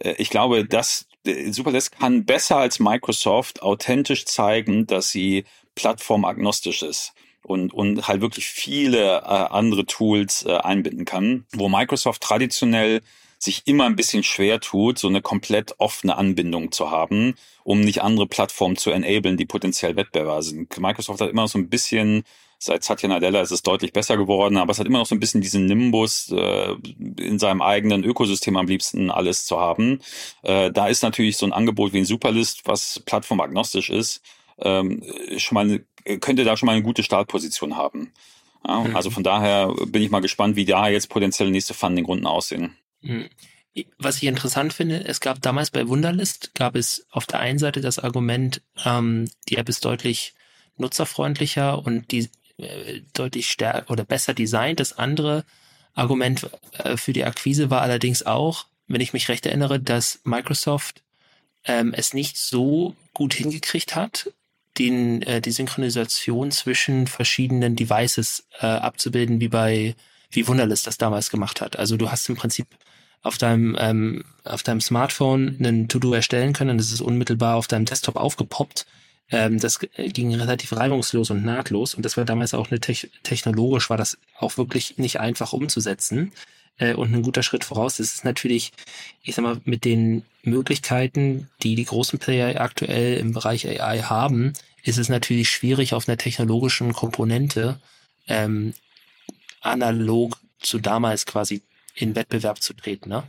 äh, ich glaube, dass Superlist kann besser als Microsoft authentisch zeigen, dass sie plattformagnostisch ist und, und halt wirklich viele äh, andere Tools äh, einbinden kann, wo Microsoft traditionell sich immer ein bisschen schwer tut, so eine komplett offene Anbindung zu haben, um nicht andere Plattformen zu enablen, die potenziell Wettbewerber sind. Microsoft hat immer so ein bisschen Seit Satya Nadella ist es deutlich besser geworden, aber es hat immer noch so ein bisschen diesen Nimbus, äh, in seinem eigenen Ökosystem am liebsten alles zu haben. Äh, da ist natürlich so ein Angebot wie ein Superlist, was plattformagnostisch ist, ähm, schon mal eine, könnte da schon mal eine gute Startposition haben. Ja, mhm. Also von daher bin ich mal gespannt, wie da jetzt potenziell nächste Funding-Runden aussehen. Mhm. Was ich interessant finde, es gab damals bei Wunderlist, gab es auf der einen Seite das Argument, ähm, die App ist deutlich nutzerfreundlicher und die deutlich stärker oder besser designt. Das andere Argument äh, für die Akquise war allerdings auch, wenn ich mich recht erinnere, dass Microsoft ähm, es nicht so gut hingekriegt hat, den, äh, die Synchronisation zwischen verschiedenen Devices äh, abzubilden, wie bei wie Wunderlist das damals gemacht hat. Also du hast im Prinzip auf deinem ähm, auf deinem Smartphone einen To-Do erstellen können, das ist unmittelbar auf deinem Desktop aufgepoppt. Ähm, das ging relativ reibungslos und nahtlos und das war damals auch eine te technologisch war das auch wirklich nicht einfach umzusetzen äh, und ein guter Schritt voraus. Das ist natürlich, ich sag mal, mit den Möglichkeiten, die die großen Player aktuell im Bereich AI haben, ist es natürlich schwierig, auf einer technologischen Komponente ähm, analog zu damals quasi in Wettbewerb zu treten. Ne?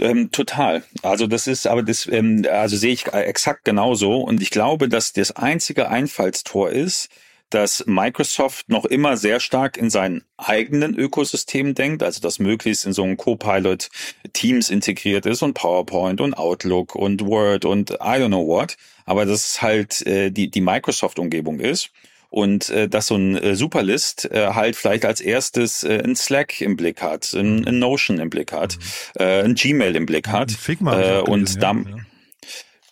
Ähm, total. Also das ist, aber das, ähm, also sehe ich exakt genauso. Und ich glaube, dass das einzige Einfallstor ist, dass Microsoft noch immer sehr stark in seinen eigenen Ökosystem denkt, also dass möglichst in so einem Copilot Teams integriert ist und PowerPoint und Outlook und Word und I don't know what, aber dass es halt äh, die, die Microsoft-Umgebung ist und äh, dass so ein äh, Superlist äh, halt vielleicht als erstes äh, ein Slack im Blick hat, ein, ein Notion im Blick hat, mhm. äh, ein Gmail im Blick hat Figma äh, und dann ja.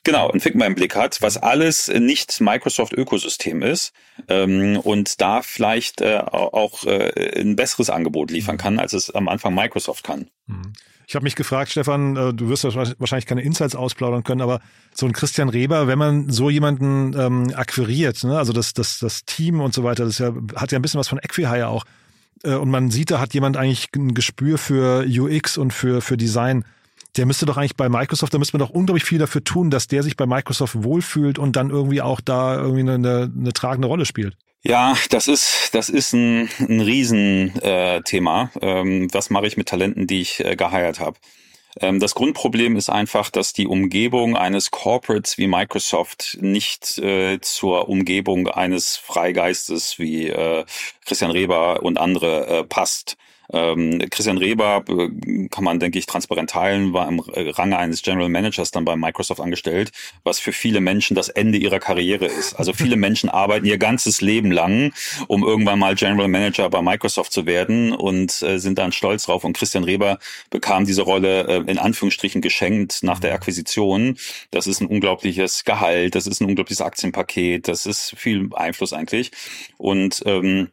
Genau, ein Figma im Blick hat, was alles nicht Microsoft-Ökosystem ist ähm, und da vielleicht äh, auch äh, ein besseres Angebot liefern mhm. kann, als es am Anfang Microsoft kann. Mhm. Ich habe mich gefragt, Stefan, äh, du wirst wahrscheinlich keine Insights ausplaudern können, aber so ein Christian Reber, wenn man so jemanden ähm, akquiriert, ne, also das, das, das Team und so weiter, das ja, hat ja ein bisschen was von Equihire auch äh, und man sieht, da hat jemand eigentlich ein Gespür für UX und für, für Design. Der müsste doch eigentlich bei Microsoft, da müsste man doch unglaublich viel dafür tun, dass der sich bei Microsoft wohlfühlt und dann irgendwie auch da irgendwie eine, eine tragende Rolle spielt. Ja, das ist das ist ein, ein Riesenthema. Äh, ähm, was mache ich mit Talenten, die ich äh, geheiert habe? Ähm, das Grundproblem ist einfach, dass die Umgebung eines Corporates wie Microsoft nicht äh, zur Umgebung eines Freigeistes wie äh, Christian Reber und andere äh, passt. Ähm, Christian Reber, äh, kann man, denke ich, transparent teilen, war im Range eines General Managers dann bei Microsoft angestellt, was für viele Menschen das Ende ihrer Karriere ist. Also viele Menschen arbeiten ihr ganzes Leben lang, um irgendwann mal General Manager bei Microsoft zu werden und äh, sind dann stolz drauf. Und Christian Reber bekam diese Rolle äh, in Anführungsstrichen geschenkt nach der Akquisition. Das ist ein unglaubliches Gehalt, das ist ein unglaubliches Aktienpaket, das ist viel Einfluss eigentlich. Und ähm,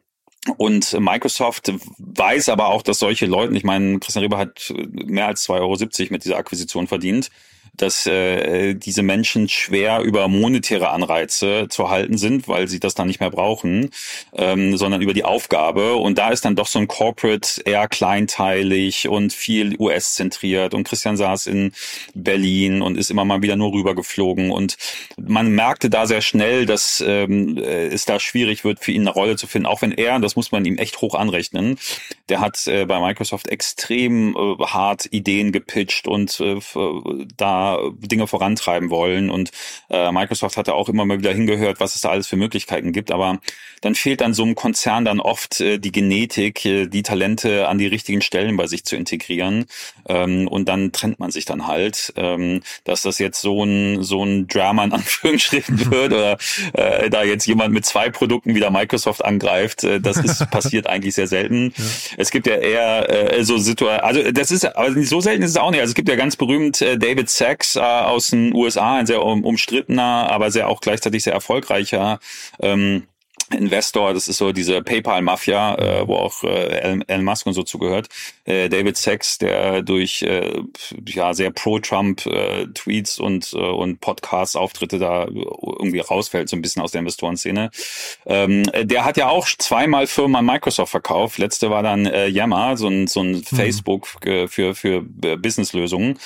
und Microsoft weiß aber auch, dass solche Leute, ich meine, Christian Reber hat mehr als 2,70 Euro mit dieser Akquisition verdient dass äh, diese Menschen schwer über monetäre Anreize zu halten sind, weil sie das dann nicht mehr brauchen, ähm, sondern über die Aufgabe. Und da ist dann doch so ein Corporate eher kleinteilig und viel US-zentriert. Und Christian saß in Berlin und ist immer mal wieder nur rübergeflogen. Und man merkte da sehr schnell, dass ähm, es da schwierig wird, für ihn eine Rolle zu finden. Auch wenn er, das muss man ihm echt hoch anrechnen, der hat äh, bei Microsoft extrem äh, hart Ideen gepitcht und äh, da Dinge vorantreiben wollen. Und äh, Microsoft hatte auch immer mal wieder hingehört, was es da alles für Möglichkeiten gibt. Aber dann fehlt dann so einem Konzern dann oft äh, die Genetik, äh, die Talente an die richtigen Stellen bei sich zu integrieren. Ähm, und dann trennt man sich dann halt. Ähm, dass das jetzt so ein, so ein Drama in Anführungsstrichen wird oder äh, da jetzt jemand mit zwei Produkten wieder Microsoft angreift, äh, das ist passiert eigentlich sehr selten. Ja. Es gibt ja eher äh, so Situationen, also das ist, aber so selten ist es auch nicht. Also es gibt ja ganz berühmt äh, David Sack, Sachs äh, aus den USA, ein sehr um, umstrittener, aber sehr auch gleichzeitig sehr erfolgreicher ähm, Investor, das ist so diese PayPal-Mafia, äh, wo auch äh, Elon Musk und so zugehört. Äh, David Sachs, der durch äh, ja sehr pro-Trump äh, Tweets und äh, und Podcasts-Auftritte da irgendwie rausfällt, so ein bisschen aus der Investorenszene. Ähm, der hat ja auch zweimal Firmen an Microsoft verkauft. Letzte war dann äh, Yammer, so ein so ein mhm. Facebook äh, für für Businesslösungen.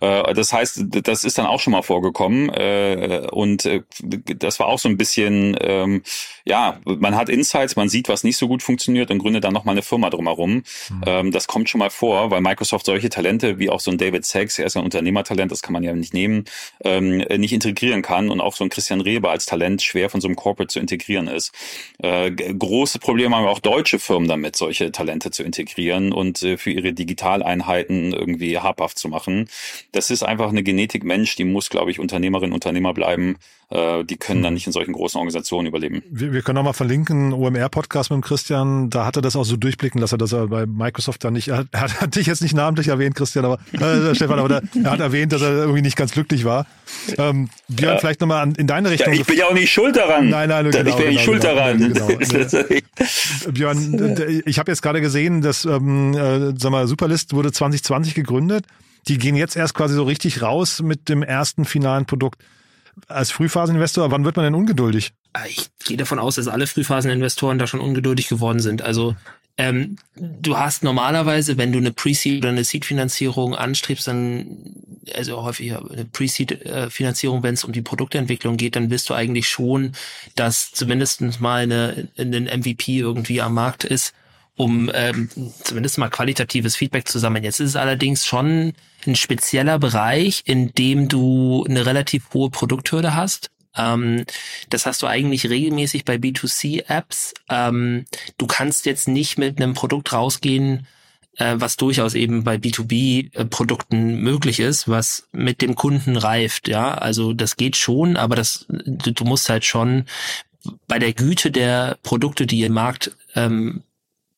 Äh, das heißt, das ist dann auch schon mal vorgekommen äh, und äh, das war auch so ein bisschen ähm, ja man hat Insights, man sieht, was nicht so gut funktioniert und gründet dann nochmal eine Firma drumherum. Mhm. Ähm, das kommt schon mal vor, weil Microsoft solche Talente wie auch so ein David Sachs, er ist ein Unternehmertalent, das kann man ja nicht nehmen, ähm, nicht integrieren kann und auch so ein Christian Reber als Talent schwer von so einem Corporate zu integrieren ist. Äh, große Probleme haben auch deutsche Firmen damit, solche Talente zu integrieren und äh, für ihre Digitaleinheiten irgendwie habhaft zu machen. Das ist einfach eine Genetik Mensch, die muss, glaube ich, Unternehmerin, Unternehmer bleiben. Äh, die können dann mhm. nicht in solchen großen Organisationen überleben. Wir, wir können auch mal verlinken, OMR-Podcast mit dem Christian, da hat er das auch so durchblicken lassen, dass er bei Microsoft da nicht, er hat, hat dich jetzt nicht namentlich erwähnt, Christian, aber äh, Stefan, aber der, er hat erwähnt, dass er irgendwie nicht ganz glücklich war. Ähm, Björn, ja. vielleicht nochmal in deine Richtung. Ja, ich bin ja auch nicht schuld daran. Nein, nein, genau, ich bin ja nicht genau, schuld genau, daran. Genau, Björn, ich habe jetzt gerade gesehen, dass ähm, äh, sag mal, Superlist wurde 2020 gegründet. Die gehen jetzt erst quasi so richtig raus mit dem ersten finalen Produkt als Frühphaseninvestor, wann wird man denn ungeduldig? Äh, ich gehe davon aus, dass alle Frühphaseninvestoren da schon ungeduldig geworden sind. Also ähm, du hast normalerweise, wenn du eine Pre-Seed oder eine Seed-Finanzierung anstrebst, dann, also häufig eine Pre-Seed-Finanzierung, wenn es um die Produktentwicklung geht, dann wirst du eigentlich schon, dass zumindest mal eine, eine MVP irgendwie am Markt ist, um ähm, zumindest mal qualitatives Feedback zu sammeln. Jetzt ist es allerdings schon ein spezieller Bereich, in dem du eine relativ hohe Produkthürde hast. Ähm, das hast du eigentlich regelmäßig bei B2C-Apps. Ähm, du kannst jetzt nicht mit einem Produkt rausgehen, äh, was durchaus eben bei B2B-Produkten möglich ist, was mit dem Kunden reift. Ja, also das geht schon, aber das, du, du musst halt schon bei der Güte der Produkte, die im Markt ähm,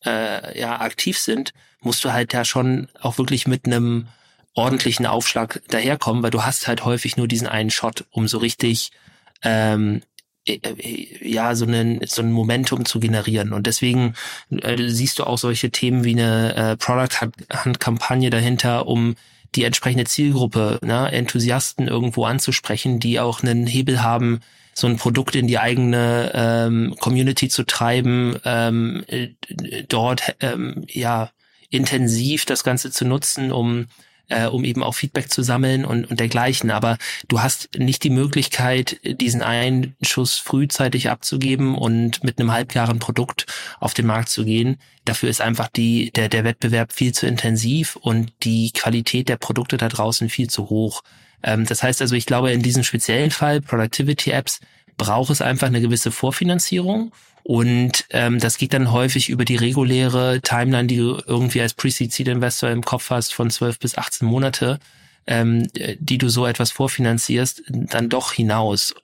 äh, ja aktiv sind, musst du halt ja schon auch wirklich mit einem ordentlichen Aufschlag daherkommen, weil du hast halt häufig nur diesen einen Shot, um so richtig ähm, äh, äh, ja so einen so ein Momentum zu generieren. Und deswegen äh, siehst du auch solche Themen wie eine äh, Product Hunt Kampagne dahinter, um die entsprechende Zielgruppe, ne, Enthusiasten irgendwo anzusprechen, die auch einen Hebel haben, so ein Produkt in die eigene ähm, Community zu treiben, ähm, äh, dort ähm, ja intensiv das Ganze zu nutzen, um äh, um eben auch Feedback zu sammeln und, und dergleichen. Aber du hast nicht die Möglichkeit, diesen einen Schuss frühzeitig abzugeben und mit einem halbjährigen Produkt auf den Markt zu gehen. Dafür ist einfach die, der, der Wettbewerb viel zu intensiv und die Qualität der Produkte da draußen viel zu hoch. Ähm, das heißt also, ich glaube, in diesem speziellen Fall, Productivity Apps, braucht es einfach eine gewisse Vorfinanzierung und ähm, das geht dann häufig über die reguläre Timeline, die du irgendwie als Pre-Seed-Investor im Kopf hast von 12 bis 18 Monate, ähm, die du so etwas vorfinanzierst, dann doch hinaus.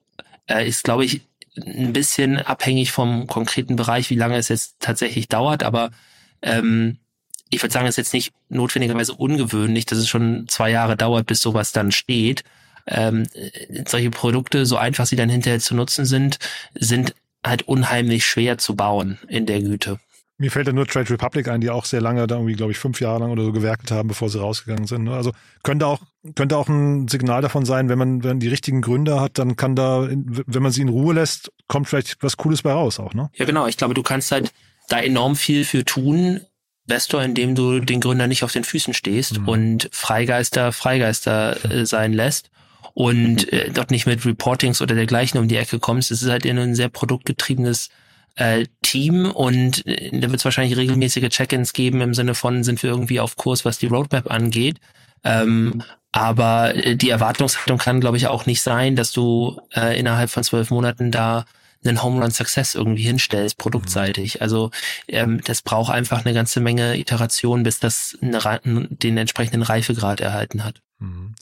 Äh, ist, glaube ich, ein bisschen abhängig vom konkreten Bereich, wie lange es jetzt tatsächlich dauert, aber ähm, ich würde sagen, es ist jetzt nicht notwendigerweise ungewöhnlich, dass es schon zwei Jahre dauert, bis sowas dann steht. Ähm, solche Produkte, so einfach sie dann hinterher zu nutzen sind, sind halt unheimlich schwer zu bauen in der Güte. Mir fällt ja nur Trade Republic ein, die auch sehr lange, da irgendwie, glaube ich, fünf Jahre lang oder so gewerkelt haben, bevor sie rausgegangen sind. Ne? Also könnte auch, könnte auch ein Signal davon sein, wenn man, wenn die richtigen Gründer hat, dann kann da, wenn man sie in Ruhe lässt, kommt vielleicht was Cooles bei raus auch, ne? Ja, genau. Ich glaube, du kannst halt da enorm viel für tun, Investor, indem du den Gründer nicht auf den Füßen stehst mhm. und Freigeister Freigeister äh, sein lässt und äh, dort nicht mit Reportings oder dergleichen um die Ecke kommst. Es ist halt ein sehr produktgetriebenes äh, Team und äh, da wird es wahrscheinlich regelmäßige Check-ins geben im Sinne von, sind wir irgendwie auf Kurs, was die Roadmap angeht. Ähm, aber äh, die Erwartungshaltung kann, glaube ich, auch nicht sein, dass du äh, innerhalb von zwölf Monaten da einen Home Run Success irgendwie hinstellst, produktseitig. Also ähm, das braucht einfach eine ganze Menge Iteration, bis das eine, den entsprechenden Reifegrad erhalten hat. Mhm.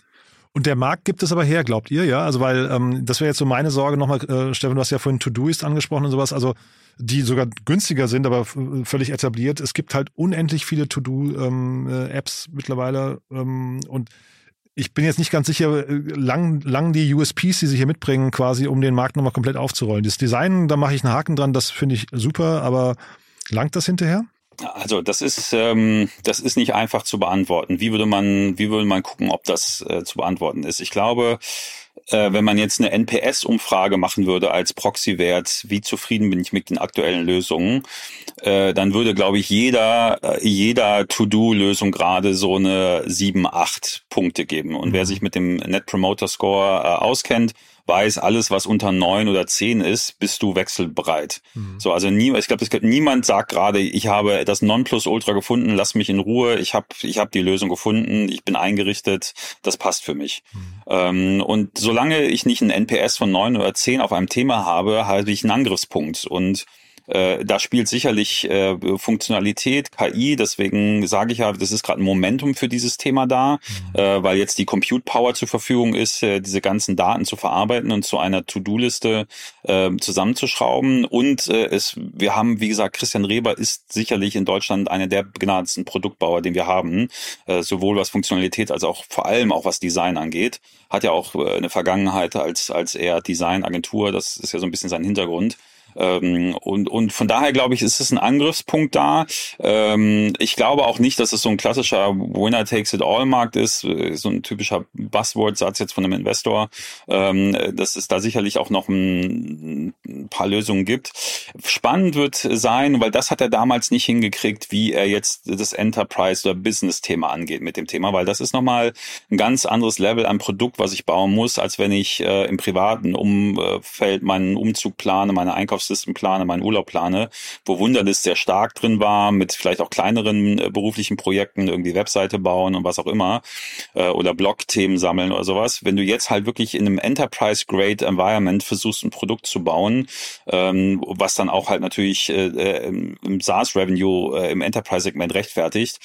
Und der Markt gibt es aber her, glaubt ihr, ja? Also weil ähm, das wäre jetzt so meine Sorge nochmal, äh, Stefan, du hast ja vorhin To-Doist angesprochen und sowas, also die sogar günstiger sind, aber völlig etabliert. Es gibt halt unendlich viele To-Do-Apps ähm, äh, mittlerweile ähm, und ich bin jetzt nicht ganz sicher, äh, lang, lang die USPs, die sie hier mitbringen, quasi, um den Markt nochmal komplett aufzurollen. Das Design, da mache ich einen Haken dran, das finde ich super, aber langt das hinterher? Also das ist ähm, das ist nicht einfach zu beantworten. Wie würde man wie würde man gucken, ob das äh, zu beantworten ist? Ich glaube, äh, wenn man jetzt eine NPS-Umfrage machen würde als Proxywert, wie zufrieden bin ich mit den aktuellen Lösungen, äh, dann würde, glaube ich, jeder äh, jeder To-Do-Lösung gerade so eine sieben, acht Punkte geben. Und wer mhm. sich mit dem Net Promoter Score äh, auskennt, weiß, alles, was unter neun oder zehn ist, bist du wechselbereit. Mhm. So, also nie, ich glaube, niemand sagt gerade, ich habe das Nonplusultra gefunden, lass mich in Ruhe, ich habe ich hab die Lösung gefunden, ich bin eingerichtet, das passt für mich. Mhm. Ähm, und solange ich nicht ein NPS von neun oder zehn auf einem Thema habe, habe ich einen Angriffspunkt. Und äh, da spielt sicherlich äh, Funktionalität, KI, deswegen sage ich ja, das ist gerade ein Momentum für dieses Thema da, mhm. äh, weil jetzt die Compute Power zur Verfügung ist, äh, diese ganzen Daten zu verarbeiten und zu einer To-Do-Liste äh, zusammenzuschrauben. Und äh, es, wir haben, wie gesagt, Christian Reber ist sicherlich in Deutschland einer der begnadensten Produktbauer, den wir haben, äh, sowohl was Funktionalität als auch vor allem auch was Design angeht. Hat ja auch äh, eine Vergangenheit als, als eher Designagentur, das ist ja so ein bisschen sein Hintergrund. Ähm, und, und von daher glaube ich, ist es ein Angriffspunkt da. Ähm, ich glaube auch nicht, dass es so ein klassischer Winner takes it all Markt ist, äh, so ein typischer Buzzword-Satz jetzt von einem Investor, ähm, dass es da sicherlich auch noch ein, ein paar Lösungen gibt. Spannend wird sein, weil das hat er damals nicht hingekriegt, wie er jetzt das Enterprise- oder Business-Thema angeht mit dem Thema, weil das ist nochmal ein ganz anderes Level an Produkt, was ich bauen muss, als wenn ich äh, im privaten Umfeld meinen Umzug plane, meine Einkaufs Einkaufslisten plane, meinen Urlaub plane, wo Wunderlist sehr stark drin war, mit vielleicht auch kleineren äh, beruflichen Projekten, irgendwie Webseite bauen und was auch immer, äh, oder Blog-Themen sammeln oder sowas. Wenn du jetzt halt wirklich in einem Enterprise-Grade Environment versuchst, ein Produkt zu bauen, ähm, was dann auch halt natürlich äh, äh im SaaS-Revenue äh, im Enterprise-Segment rechtfertigt,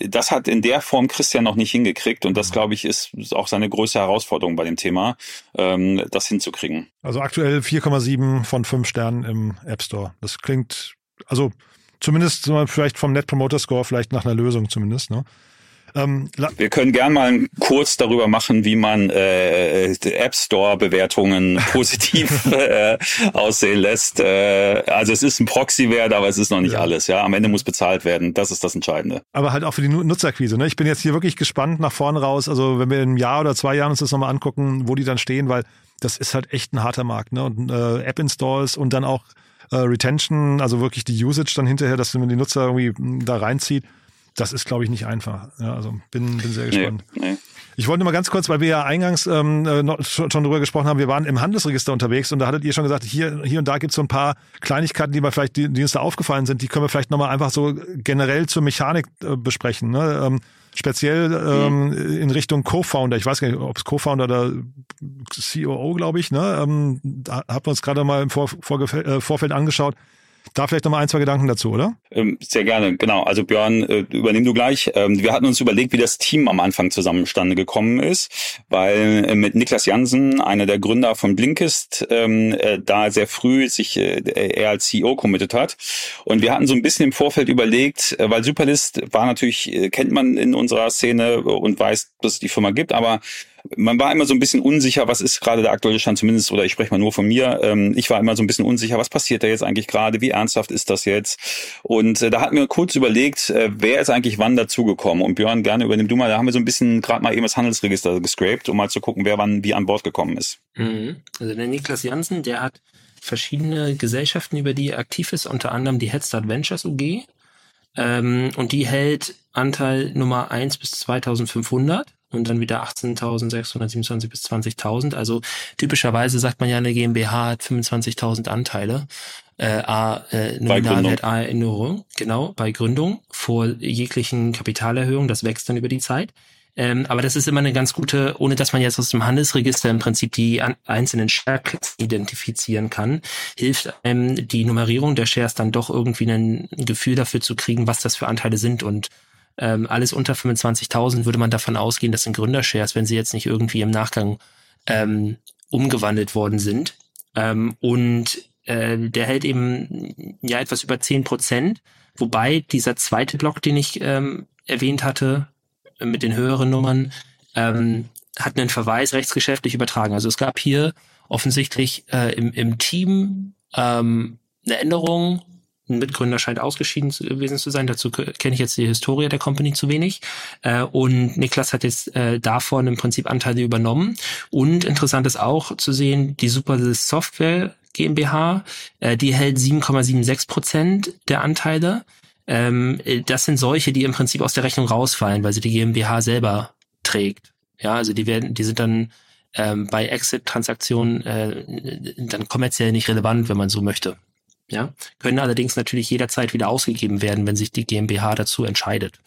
das hat in der Form Christian noch nicht hingekriegt und das, mhm. glaube ich, ist auch seine größte Herausforderung bei dem Thema, ähm, das hinzukriegen. Also aktuell 4,7 von 5 Sternen im App Store. Das klingt, also zumindest vielleicht vom Net Promoter Score vielleicht nach einer Lösung zumindest. Ne? Ähm, wir können gern mal Kurs darüber machen, wie man äh, App Store Bewertungen positiv äh, aussehen lässt. Äh, also es ist ein Proxy-Wert, aber es ist noch nicht ja. alles. Ja, am Ende muss bezahlt werden. Das ist das Entscheidende. Aber halt auch für die Nutzerquise. Ne? Ich bin jetzt hier wirklich gespannt nach vorne raus. Also wenn wir in einem Jahr oder zwei Jahren uns das nochmal angucken, wo die dann stehen, weil das ist halt echt ein harter Markt. Ne? Und äh, App-Installs und dann auch äh, Retention, also wirklich die Usage dann hinterher, dass man die Nutzer irgendwie hm, da reinzieht das ist, glaube ich, nicht einfach. Ja, also bin, bin sehr gespannt. Nee, nee. Ich wollte mal ganz kurz, weil wir ja eingangs ähm, äh, noch, schon drüber gesprochen haben, wir waren im Handelsregister unterwegs und da hattet ihr schon gesagt, hier, hier und da gibt es so ein paar Kleinigkeiten, die, wir vielleicht, die, die uns da aufgefallen sind, die können wir vielleicht nochmal einfach so generell zur Mechanik äh, besprechen. Ne? Ähm, speziell ähm, mhm. in Richtung Co-Founder. Ich weiß gar nicht, ob es Co-Founder oder COO, glaube ich. Ne? Ähm, da haben wir uns gerade mal im Vor Vor äh, Vorfeld angeschaut. Da vielleicht nochmal ein, zwei Gedanken dazu, oder? Ähm, sehr gerne, genau. Also Björn, äh, übernimm du gleich. Ähm, wir hatten uns überlegt, wie das Team am Anfang zusammenstande gekommen ist, weil äh, mit Niklas Jansen, einer der Gründer von Blinkist, ähm, äh, da sehr früh sich er als CEO committed hat. Und wir hatten so ein bisschen im Vorfeld überlegt, weil Superlist war natürlich, kennt man in unserer Szene und weiß, dass es die Firma gibt, aber man war immer so ein bisschen unsicher, was ist gerade der aktuelle Stand, zumindest, oder ich spreche mal nur von mir. Ähm, ich war immer so ein bisschen unsicher, was passiert da jetzt eigentlich gerade, wie ernsthaft ist das jetzt? Und äh, da hatten wir kurz überlegt, äh, wer ist eigentlich wann dazugekommen? Und Björn, gerne übernimm du mal, da haben wir so ein bisschen gerade mal eben das Handelsregister gescraped, um mal zu gucken, wer wann wie an Bord gekommen ist. Mhm. Also der Niklas Jansen, der hat verschiedene Gesellschaften, über die er aktiv ist, unter anderem die Headstart Ventures UG. Ähm, und die hält Anteil Nummer 1 bis 2500 und dann wieder 18.627 bis 20.000. Also typischerweise sagt man ja, eine GmbH hat 25.000 Anteile. Äh, A, äh, Nominalwert A Erinnerung, genau, bei Gründung vor jeglichen Kapitalerhöhung, das wächst dann über die Zeit. Ähm, aber das ist immer eine ganz gute, ohne dass man jetzt aus dem Handelsregister im Prinzip die an, einzelnen Shares identifizieren kann, hilft einem die Nummerierung der Shares dann doch irgendwie ein Gefühl dafür zu kriegen, was das für Anteile sind und ähm, alles unter 25.000 würde man davon ausgehen, das sind Gründershares, wenn sie jetzt nicht irgendwie im Nachgang ähm, umgewandelt worden sind. Ähm, und äh, der hält eben ja etwas über 10 Prozent, wobei dieser zweite Block, den ich ähm, erwähnt hatte, mit den höheren Nummern, ähm, hat einen Verweis rechtsgeschäftlich übertragen. Also es gab hier offensichtlich äh, im, im Team ähm, eine Änderung ein Mitgründer scheint ausgeschieden gewesen zu sein. Dazu kenne ich jetzt die Historie der Company zu wenig. Äh, und Niklas hat jetzt äh, davon im Prinzip Anteile übernommen. Und interessant ist auch zu sehen, die Super Software GmbH, äh, die hält 7,76 Prozent der Anteile. Ähm, das sind solche, die im Prinzip aus der Rechnung rausfallen, weil sie die GmbH selber trägt. Ja, also die werden, die sind dann ähm, bei Exit-Transaktionen dann kommerziell nicht relevant, wenn man so möchte ja, können allerdings natürlich jederzeit wieder ausgegeben werden, wenn sich die GmbH dazu entscheidet.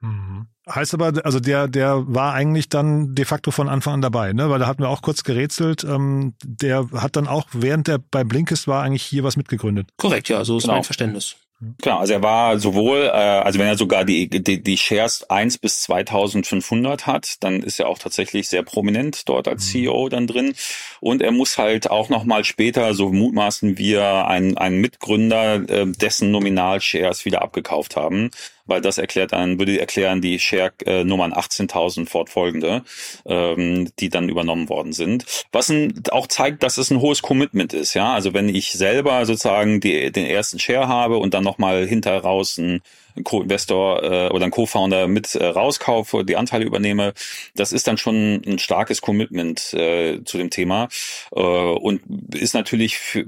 Mhm. Heißt aber, also der, der war eigentlich dann de facto von Anfang an dabei, ne? Weil da hatten wir auch kurz gerätselt. Ähm, der hat dann auch, während der bei Blinkist war, eigentlich hier was mitgegründet. Korrekt, ja, so ist genau. mein Verständnis. Genau, also er war sowohl, äh, also wenn er sogar die, die, die Shares 1 bis 2500 hat, dann ist er auch tatsächlich sehr prominent dort als mhm. CEO dann drin. Und er muss halt auch nochmal später, so mutmaßen wir, einen, einen Mitgründer, äh, dessen Nominal-Shares wieder abgekauft haben weil das erklärt dann, würde erklären die Share-Nummern 18.000 fortfolgende, ähm, die dann übernommen worden sind. Was auch zeigt, dass es ein hohes Commitment ist. Ja, also wenn ich selber sozusagen die, den ersten Share habe und dann nochmal hinter raus ein Co-Investor äh, oder ein Co-Founder mit äh, rauskaufe, die Anteile übernehme, das ist dann schon ein starkes Commitment äh, zu dem Thema äh, und ist natürlich für,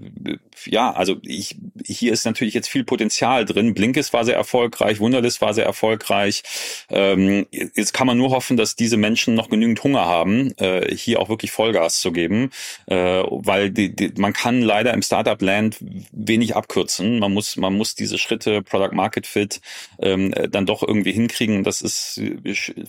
ja, also ich hier ist natürlich jetzt viel Potenzial drin. Blinkist war sehr erfolgreich, Wunderlist war sehr erfolgreich. Ähm, jetzt kann man nur hoffen, dass diese Menschen noch genügend Hunger haben, äh, hier auch wirklich Vollgas zu geben, äh, weil die, die, man kann leider im Startup-Land wenig abkürzen. Man muss man muss diese Schritte Product Market Fit ähm, dann doch irgendwie hinkriegen. Das ist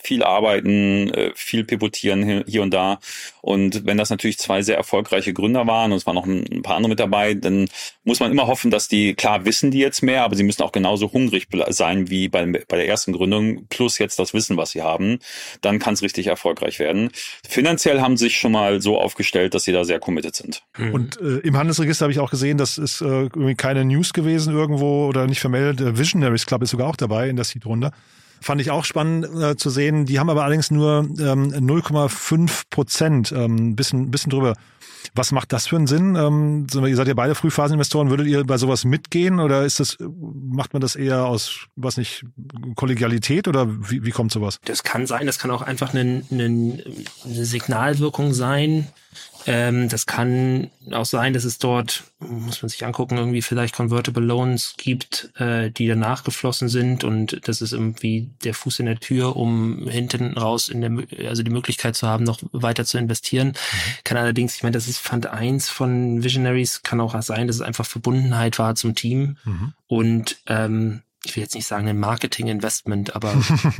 viel Arbeiten, äh, viel Pivotieren hier und da. Und wenn das natürlich zwei sehr erfolgreiche Gründer waren und es waren noch ein paar andere mit dabei, dann muss man immer hoffen, dass die, klar wissen die jetzt mehr, aber sie müssen auch genauso hungrig sein wie bei, bei der ersten Gründung, plus jetzt das Wissen, was sie haben. Dann kann es richtig erfolgreich werden. Finanziell haben sie sich schon mal so aufgestellt, dass sie da sehr committed sind. Mhm. Und äh, im Handelsregister habe ich auch gesehen, das ist äh, irgendwie keine News gewesen irgendwo oder nicht vermeldet. Visionaries Club ist sogar auch dabei in der Seed-Runde. Fand ich auch spannend äh, zu sehen. Die haben aber allerdings nur ähm, 0,5 Prozent, ähm, bisschen, bisschen drüber. Was macht das für einen Sinn? Ähm, ihr seid ja beide Frühphaseninvestoren. Würdet ihr bei sowas mitgehen oder ist das, macht man das eher aus, was nicht, Kollegialität oder wie, wie kommt sowas? Das kann sein, das kann auch einfach eine, eine, eine Signalwirkung sein. Ähm, das kann auch sein, dass es dort, muss man sich angucken, irgendwie vielleicht Convertible Loans gibt, äh, die danach geflossen sind und das ist irgendwie der Fuß in der Tür, um hinten raus in der, also die Möglichkeit zu haben, noch weiter zu investieren. Mhm. Kann allerdings, ich meine, das ist Fund 1 von Visionaries, kann auch sein, dass es einfach Verbundenheit war zum Team mhm. und ähm, ich will jetzt nicht sagen ein Marketing-Investment, aber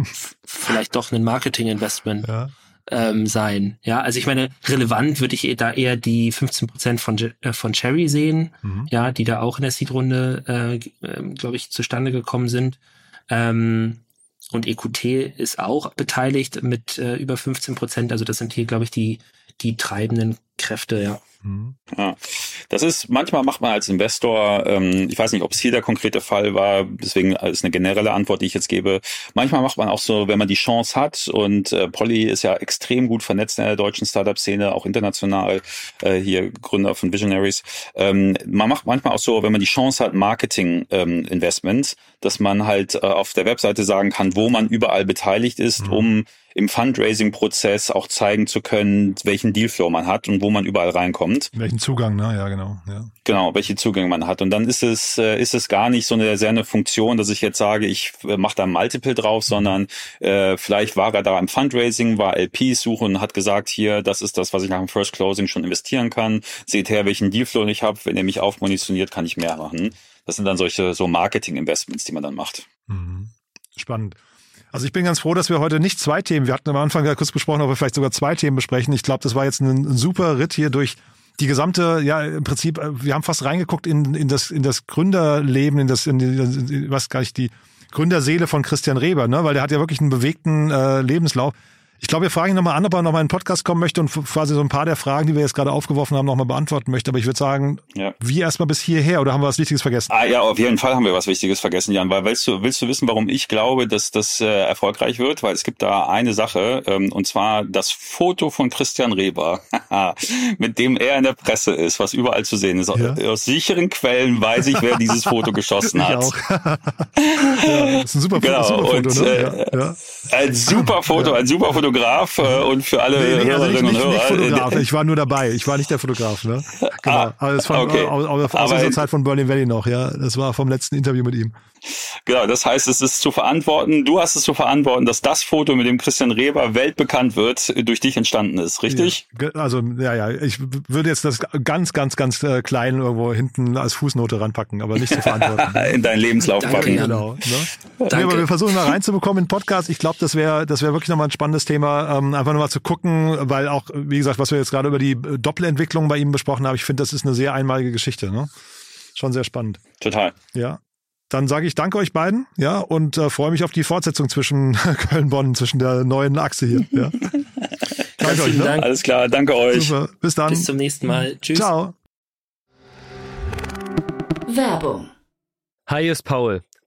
vielleicht doch ein Marketing-Investment. Ja ähm, sein. Ja, also ich meine, relevant würde ich da eher die 15 Prozent von, äh, von Cherry sehen, mhm. ja, die da auch in der Seed-Runde, äh, äh, glaube ich, zustande gekommen sind. Ähm, und EQT ist auch beteiligt mit äh, über 15 Prozent. Also das sind hier, glaube ich, die, die treibenden Kräfte, ja. Mhm. Ja. Das ist, manchmal macht man als Investor, ähm, ich weiß nicht, ob es hier der konkrete Fall war, deswegen ist eine generelle Antwort, die ich jetzt gebe. Manchmal macht man auch so, wenn man die Chance hat und äh, Polly ist ja extrem gut vernetzt in der deutschen Startup-Szene, auch international, äh, hier Gründer von Visionaries. Ähm, man macht manchmal auch so, wenn man die Chance hat, Marketing-Investments, ähm, dass man halt äh, auf der Webseite sagen kann, wo man überall beteiligt ist, mhm. um im Fundraising-Prozess auch zeigen zu können, welchen Dealflow man hat und wo man überall reinkommt. Welchen Zugang, ne? Ja, genau. Ja. Genau, welche Zugänge man hat. Und dann ist es, äh, ist es gar nicht so eine sehr eine Funktion, dass ich jetzt sage, ich äh, mache da ein Multiple drauf, sondern äh, vielleicht war er da im Fundraising, war LPs suchen und hat gesagt, hier, das ist das, was ich nach dem First Closing schon investieren kann. Seht her, welchen Dealflow ich habe. Wenn ihr mich aufmunitioniert, kann ich mehr machen. Das sind dann solche so Marketing-Investments, die man dann macht. Mhm. Spannend. Also ich bin ganz froh, dass wir heute nicht zwei Themen, wir hatten am Anfang ja kurz besprochen, ob wir vielleicht sogar zwei Themen besprechen. Ich glaube, das war jetzt ein, super Ritt hier durch die gesamte, ja, im Prinzip, äh, wir haben fast reingeguckt in, in das, in das Gründerleben, in das, in, in was gar nicht die Gründerseele von Christian Reber, ne, weil der hat ja wirklich einen bewegten äh, Lebenslauf. Ich glaube, wir fragen ihn nochmal an, ob er nochmal in den Podcast kommen möchte und quasi so ein paar der Fragen, die wir jetzt gerade aufgeworfen haben, nochmal beantworten möchte. Aber ich würde sagen, ja. wie erstmal bis hierher oder haben wir was Wichtiges vergessen? Ah, ja, auf jeden Fall haben wir was Wichtiges vergessen, Jan. Weil willst du, willst du wissen, warum ich glaube, dass das äh, erfolgreich wird? Weil es gibt da eine Sache, ähm, und zwar das Foto von Christian Reber, mit dem er in der Presse ist, was überall zu sehen ist. Ja. Aus sicheren Quellen weiß ich, wer dieses Foto geschossen hat. Ich auch. ja, das ist ein super, genau. super Foto, und, ne? Äh, ja. Ein super Foto, ein super Foto Fotograf äh, und für alle nee, nee, also Hörerinnen nicht, und Hörer. Nicht Fotograf, ich war nur dabei. Ich war nicht der Fotograf. Ne? Genau. Ah, aber das von, okay. aus, aus, aus dieser Zeit von Berlin Valley noch. Ja, das war vom letzten Interview mit ihm. Genau, das heißt, es ist zu verantworten, du hast es zu verantworten, dass das Foto mit dem Christian Reber weltbekannt wird, durch dich entstanden ist, richtig? Ja, also, ja, ja, ich würde jetzt das ganz, ganz, ganz äh, klein irgendwo hinten als Fußnote ranpacken, aber nicht zu verantworten. in deinen Lebenslauf packen. Genau. Ne? Danke. Nee, aber wir versuchen mal reinzubekommen in den Podcast. Ich glaube, das wäre das wäre wirklich nochmal ein spannendes Thema, ähm, einfach nochmal zu gucken, weil auch, wie gesagt, was wir jetzt gerade über die Doppelentwicklung bei ihm besprochen haben, ich finde, das ist eine sehr einmalige Geschichte. Ne? Schon sehr spannend. Total. Ja. Dann sage ich danke euch beiden, ja, und äh, freue mich auf die Fortsetzung zwischen Köln-Bonn, zwischen der neuen Achse hier. Ja. danke euch. Ne? Dank. Alles klar, danke euch. Super. Bis dann. Bis zum nächsten Mal. Tschüss. Ciao. Werbung. Hi, ist Paul,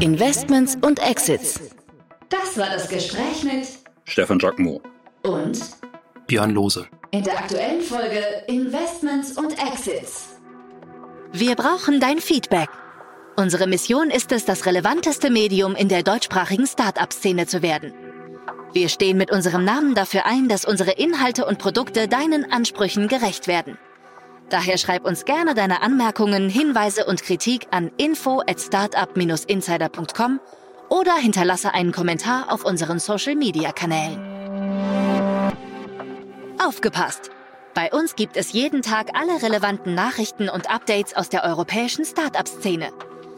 Investments und Exits. Das war das Gespräch mit Stefan Giacomo und Björn Lose. In der aktuellen Folge Investments und Exits. Wir brauchen dein Feedback. Unsere Mission ist es, das relevanteste Medium in der deutschsprachigen Start-up-Szene zu werden. Wir stehen mit unserem Namen dafür ein, dass unsere Inhalte und Produkte deinen Ansprüchen gerecht werden. Daher schreib uns gerne deine Anmerkungen, Hinweise und Kritik an info at startup-insider.com oder hinterlasse einen Kommentar auf unseren Social-Media-Kanälen. Aufgepasst! Bei uns gibt es jeden Tag alle relevanten Nachrichten und Updates aus der europäischen Startup-Szene.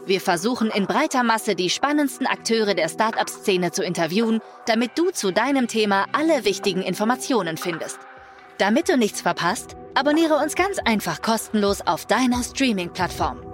Wir versuchen in breiter Masse die spannendsten Akteure der Startup-Szene zu interviewen, damit du zu deinem Thema alle wichtigen Informationen findest. Damit du nichts verpasst, abonniere uns ganz einfach kostenlos auf deiner Streaming-Plattform.